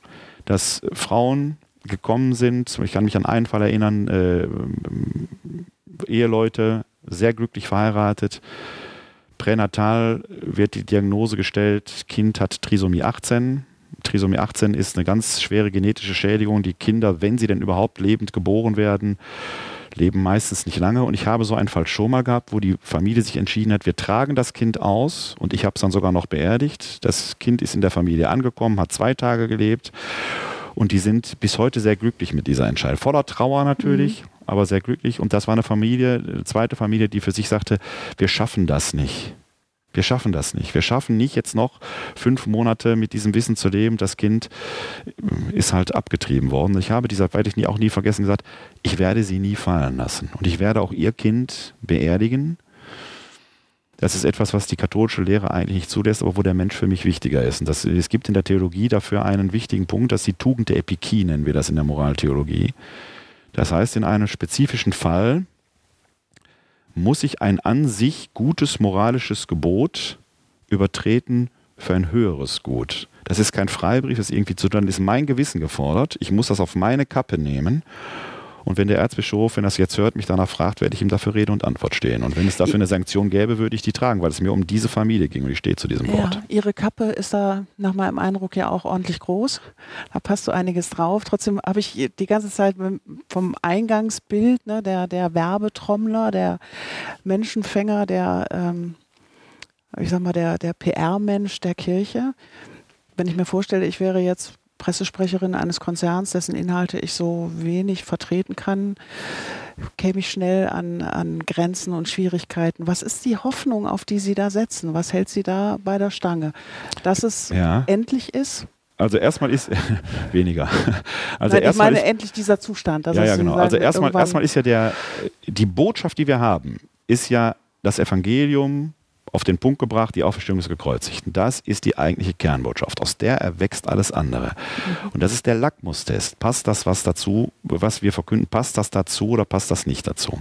dass Frauen gekommen sind, ich kann mich an einen Fall erinnern, äh, Eheleute, sehr glücklich verheiratet, Pränatal wird die Diagnose gestellt, Kind hat Trisomie 18. Trisomie 18 ist eine ganz schwere genetische Schädigung. Die Kinder, wenn sie denn überhaupt lebend geboren werden, leben meistens nicht lange. Und ich habe so einen Fall schon mal gehabt, wo die Familie sich entschieden hat, wir tragen das Kind aus und ich habe es dann sogar noch beerdigt. Das Kind ist in der Familie angekommen, hat zwei Tage gelebt und die sind bis heute sehr glücklich mit dieser Entscheidung. Voller Trauer natürlich, mhm. Aber sehr glücklich. Und das war eine Familie, eine zweite Familie, die für sich sagte, wir schaffen das nicht. Wir schaffen das nicht. Wir schaffen nicht jetzt noch fünf Monate mit diesem Wissen zu leben. Das Kind ist halt abgetrieben worden. Ich habe dieser, werde ich auch nie vergessen, gesagt, ich werde sie nie fallen lassen. Und ich werde auch ihr Kind beerdigen. Das ist etwas, was die katholische Lehre eigentlich nicht zulässt, aber wo der Mensch für mich wichtiger ist. Und das, es gibt in der Theologie dafür einen wichtigen Punkt, das ist die Tugend der Epikie, nennen wir das in der Moraltheologie. Das heißt, in einem spezifischen Fall muss ich ein an sich gutes moralisches Gebot übertreten für ein höheres Gut. Das ist kein Freibrief, das irgendwie zu tun ist mein Gewissen gefordert. Ich muss das auf meine Kappe nehmen und wenn der Erzbischof, wenn er es jetzt hört, mich danach fragt, werde ich ihm dafür Rede und Antwort stehen. Und wenn es dafür eine Sanktion gäbe, würde ich die tragen, weil es mir um diese Familie ging und ich stehe zu diesem Wort. Ja, ihre Kappe ist da nach meinem Eindruck ja auch ordentlich groß. Da passt so einiges drauf. Trotzdem habe ich die ganze Zeit vom Eingangsbild, ne, der, der Werbetrommler, der Menschenfänger, der, ähm, ich sag mal, der, der PR-Mensch der Kirche. Wenn ich mir vorstelle, ich wäre jetzt Pressesprecherin eines Konzerns, dessen Inhalte ich so wenig vertreten kann, käme ich schnell an, an Grenzen und Schwierigkeiten. Was ist die Hoffnung, auf die Sie da setzen? Was hält Sie da bei der Stange? Dass es ja. endlich ist? Also erstmal ist weniger. Also Nein, ich meine ist, endlich dieser Zustand. ja, ja, genau. Also erstmal, erstmal ist ja der, die Botschaft, die wir haben, ist ja das Evangelium auf den Punkt gebracht, die Auferstehung des Gekreuzigten. Das ist die eigentliche Kernbotschaft. Aus der erwächst alles andere. Mhm. Und das ist der Lackmustest. Passt das, was dazu, was wir verkünden, passt das dazu oder passt das nicht dazu?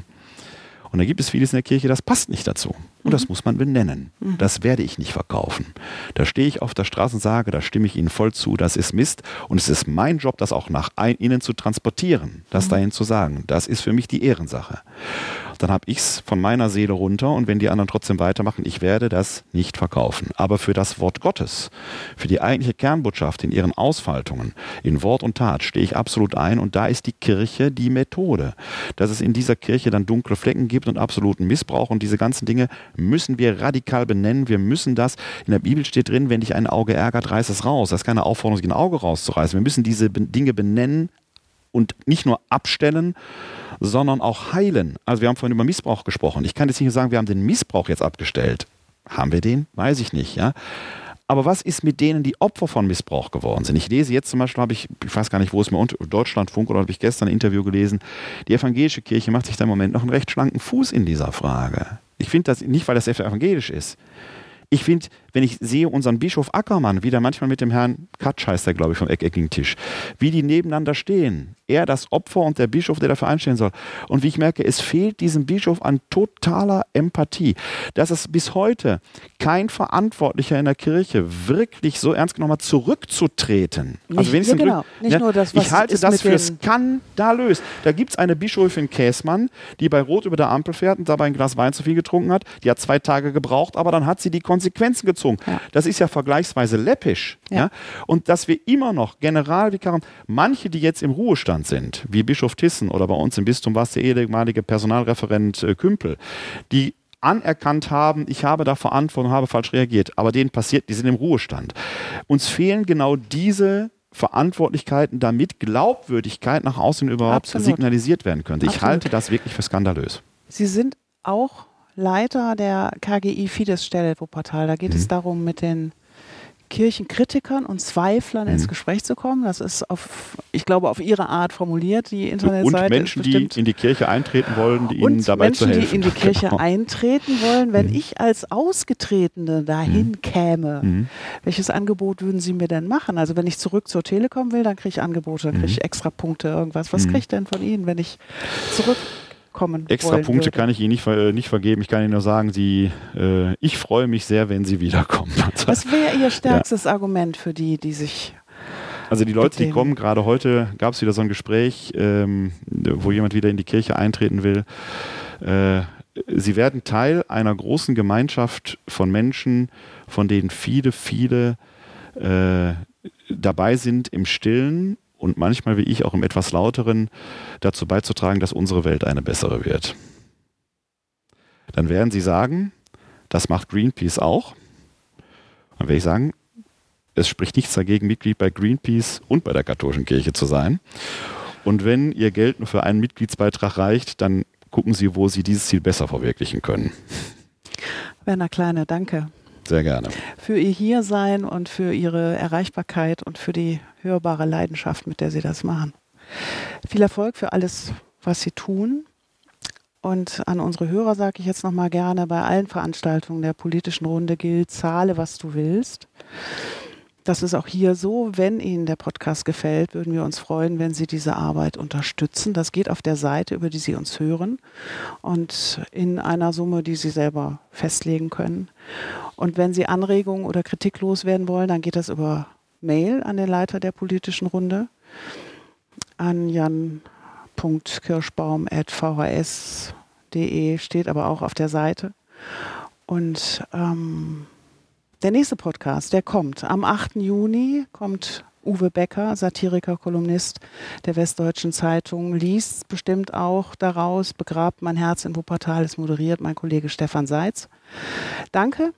Und da gibt es vieles in der Kirche, das passt nicht dazu. Und das mhm. muss man benennen. Mhm. Das werde ich nicht verkaufen. Da stehe ich auf der Straße und sage, da stimme ich Ihnen voll zu, das ist Mist. Und es ist mein Job, das auch nach Ihnen zu transportieren, das dahin zu sagen. Das ist für mich die Ehrensache dann habe ich es von meiner Seele runter und wenn die anderen trotzdem weitermachen, ich werde das nicht verkaufen. Aber für das Wort Gottes, für die eigentliche Kernbotschaft in ihren Ausfaltungen, in Wort und Tat, stehe ich absolut ein und da ist die Kirche die Methode. Dass es in dieser Kirche dann dunkle Flecken gibt und absoluten Missbrauch und diese ganzen Dinge müssen wir radikal benennen. Wir müssen das, in der Bibel steht drin, wenn dich ein Auge ärgert, reiß es raus. Das ist keine Aufforderung, sich ein Auge rauszureißen. Wir müssen diese Dinge benennen und nicht nur abstellen, sondern auch heilen. Also wir haben vorhin über Missbrauch gesprochen. Ich kann jetzt nicht sagen, wir haben den Missbrauch jetzt abgestellt. Haben wir den? Weiß ich nicht, ja. Aber was ist mit denen, die Opfer von Missbrauch geworden sind? Ich lese jetzt zum Beispiel, habe ich, ich weiß gar nicht, wo es mir Deutschlandfunk oder habe ich gestern ein Interview gelesen, die evangelische Kirche macht sich da im Moment noch einen recht schlanken Fuß in dieser Frage. Ich finde das nicht, weil das evangelisch ist. Ich finde, wenn ich sehe unseren Bischof Ackermann, wie der manchmal mit dem Herrn Katsch heißt er, glaube ich, vom eckigen Tisch, wie die nebeneinander stehen. Er das Opfer und der Bischof, der dafür einstehen soll. Und wie ich merke, es fehlt diesem Bischof an totaler Empathie. Dass es bis heute kein Verantwortlicher in der Kirche wirklich so ernst genommen hat, zurückzutreten. Nicht, also wenigstens ja, genau. Nicht ja, nur das, was ich halte das für skandalös. Da gibt es eine Bischofin Käsmann, die bei Rot über der Ampel fährt und dabei ein Glas Wein zu viel getrunken hat. Die hat zwei Tage gebraucht, aber dann hat sie die Konsequenzen gezogen gezogen. Ja. Das ist ja vergleichsweise läppisch. Ja. ja. Und dass wir immer noch Generalvikaren, manche, die jetzt im Ruhestand sind, wie Bischof Tissen oder bei uns im Bistum war es der ehemalige Personalreferent äh, Kümpel, die anerkannt haben, ich habe da Verantwortung, habe falsch reagiert, aber denen passiert, die sind im Ruhestand. Uns fehlen genau diese Verantwortlichkeiten, damit Glaubwürdigkeit nach außen überhaupt Absolut. signalisiert werden könnte. Ich Absolut. halte das wirklich für skandalös. Sie sind auch Leiter der KGI Fidesz-Stelle Wuppertal. Da geht mhm. es darum, mit den Kirchenkritikern und Zweiflern mhm. ins Gespräch zu kommen. Das ist auf, ich glaube, auf ihre Art formuliert, die Internetseite. Und Menschen, die in die Kirche eintreten wollen, die ihnen dabei Menschen, zu helfen. Menschen, die in die Kirche genau. eintreten wollen. Wenn mhm. ich als Ausgetretene dahin mhm. käme, mhm. welches Angebot würden Sie mir denn machen? Also wenn ich zurück zur Telekom will, dann kriege ich Angebote, dann kriege ich mhm. extra Punkte, irgendwas. Was mhm. kriege ich denn von Ihnen, wenn ich zurück kommen Extra Punkte würde. kann ich Ihnen nicht, äh, nicht vergeben. Ich kann Ihnen nur sagen, Sie, äh, ich freue mich sehr, wenn Sie wiederkommen. Was wäre Ihr stärkstes ja. Argument für die, die sich also die Leute, die kommen, gerade heute gab es wieder so ein Gespräch, ähm, wo jemand wieder in die Kirche eintreten will. Äh, sie werden Teil einer großen Gemeinschaft von Menschen, von denen viele, viele äh, dabei sind, im Stillen und manchmal wie ich auch im etwas lauteren dazu beizutragen, dass unsere Welt eine bessere wird. Dann werden Sie sagen, das macht Greenpeace auch. Dann werde ich sagen, es spricht nichts dagegen, Mitglied bei Greenpeace und bei der katholischen Kirche zu sein. Und wenn Ihr Geld nur für einen Mitgliedsbeitrag reicht, dann gucken Sie, wo Sie dieses Ziel besser verwirklichen können. Werner Kleine, danke. Sehr gerne. Für Ihr Hiersein und für Ihre Erreichbarkeit und für die hörbare Leidenschaft, mit der Sie das machen. Viel Erfolg für alles, was Sie tun. Und an unsere Hörer sage ich jetzt nochmal gerne, bei allen Veranstaltungen der politischen Runde gilt, zahle, was du willst. Das ist auch hier so. Wenn Ihnen der Podcast gefällt, würden wir uns freuen, wenn Sie diese Arbeit unterstützen. Das geht auf der Seite, über die Sie uns hören und in einer Summe, die Sie selber festlegen können. Und wenn Sie Anregungen oder Kritik loswerden wollen, dann geht das über Mail an den Leiter der politischen Runde, an jan.kirschbaum.vhs.de, steht aber auch auf der Seite. Und ähm, der nächste Podcast, der kommt. Am 8. Juni kommt Uwe Becker, Satiriker, Kolumnist der Westdeutschen Zeitung, liest bestimmt auch daraus, begrabt mein Herz in Wuppertal, es moderiert mein Kollege Stefan Seitz. Danke,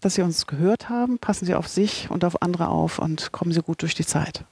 dass Sie uns gehört haben. Passen Sie auf sich und auf andere auf und kommen Sie gut durch die Zeit.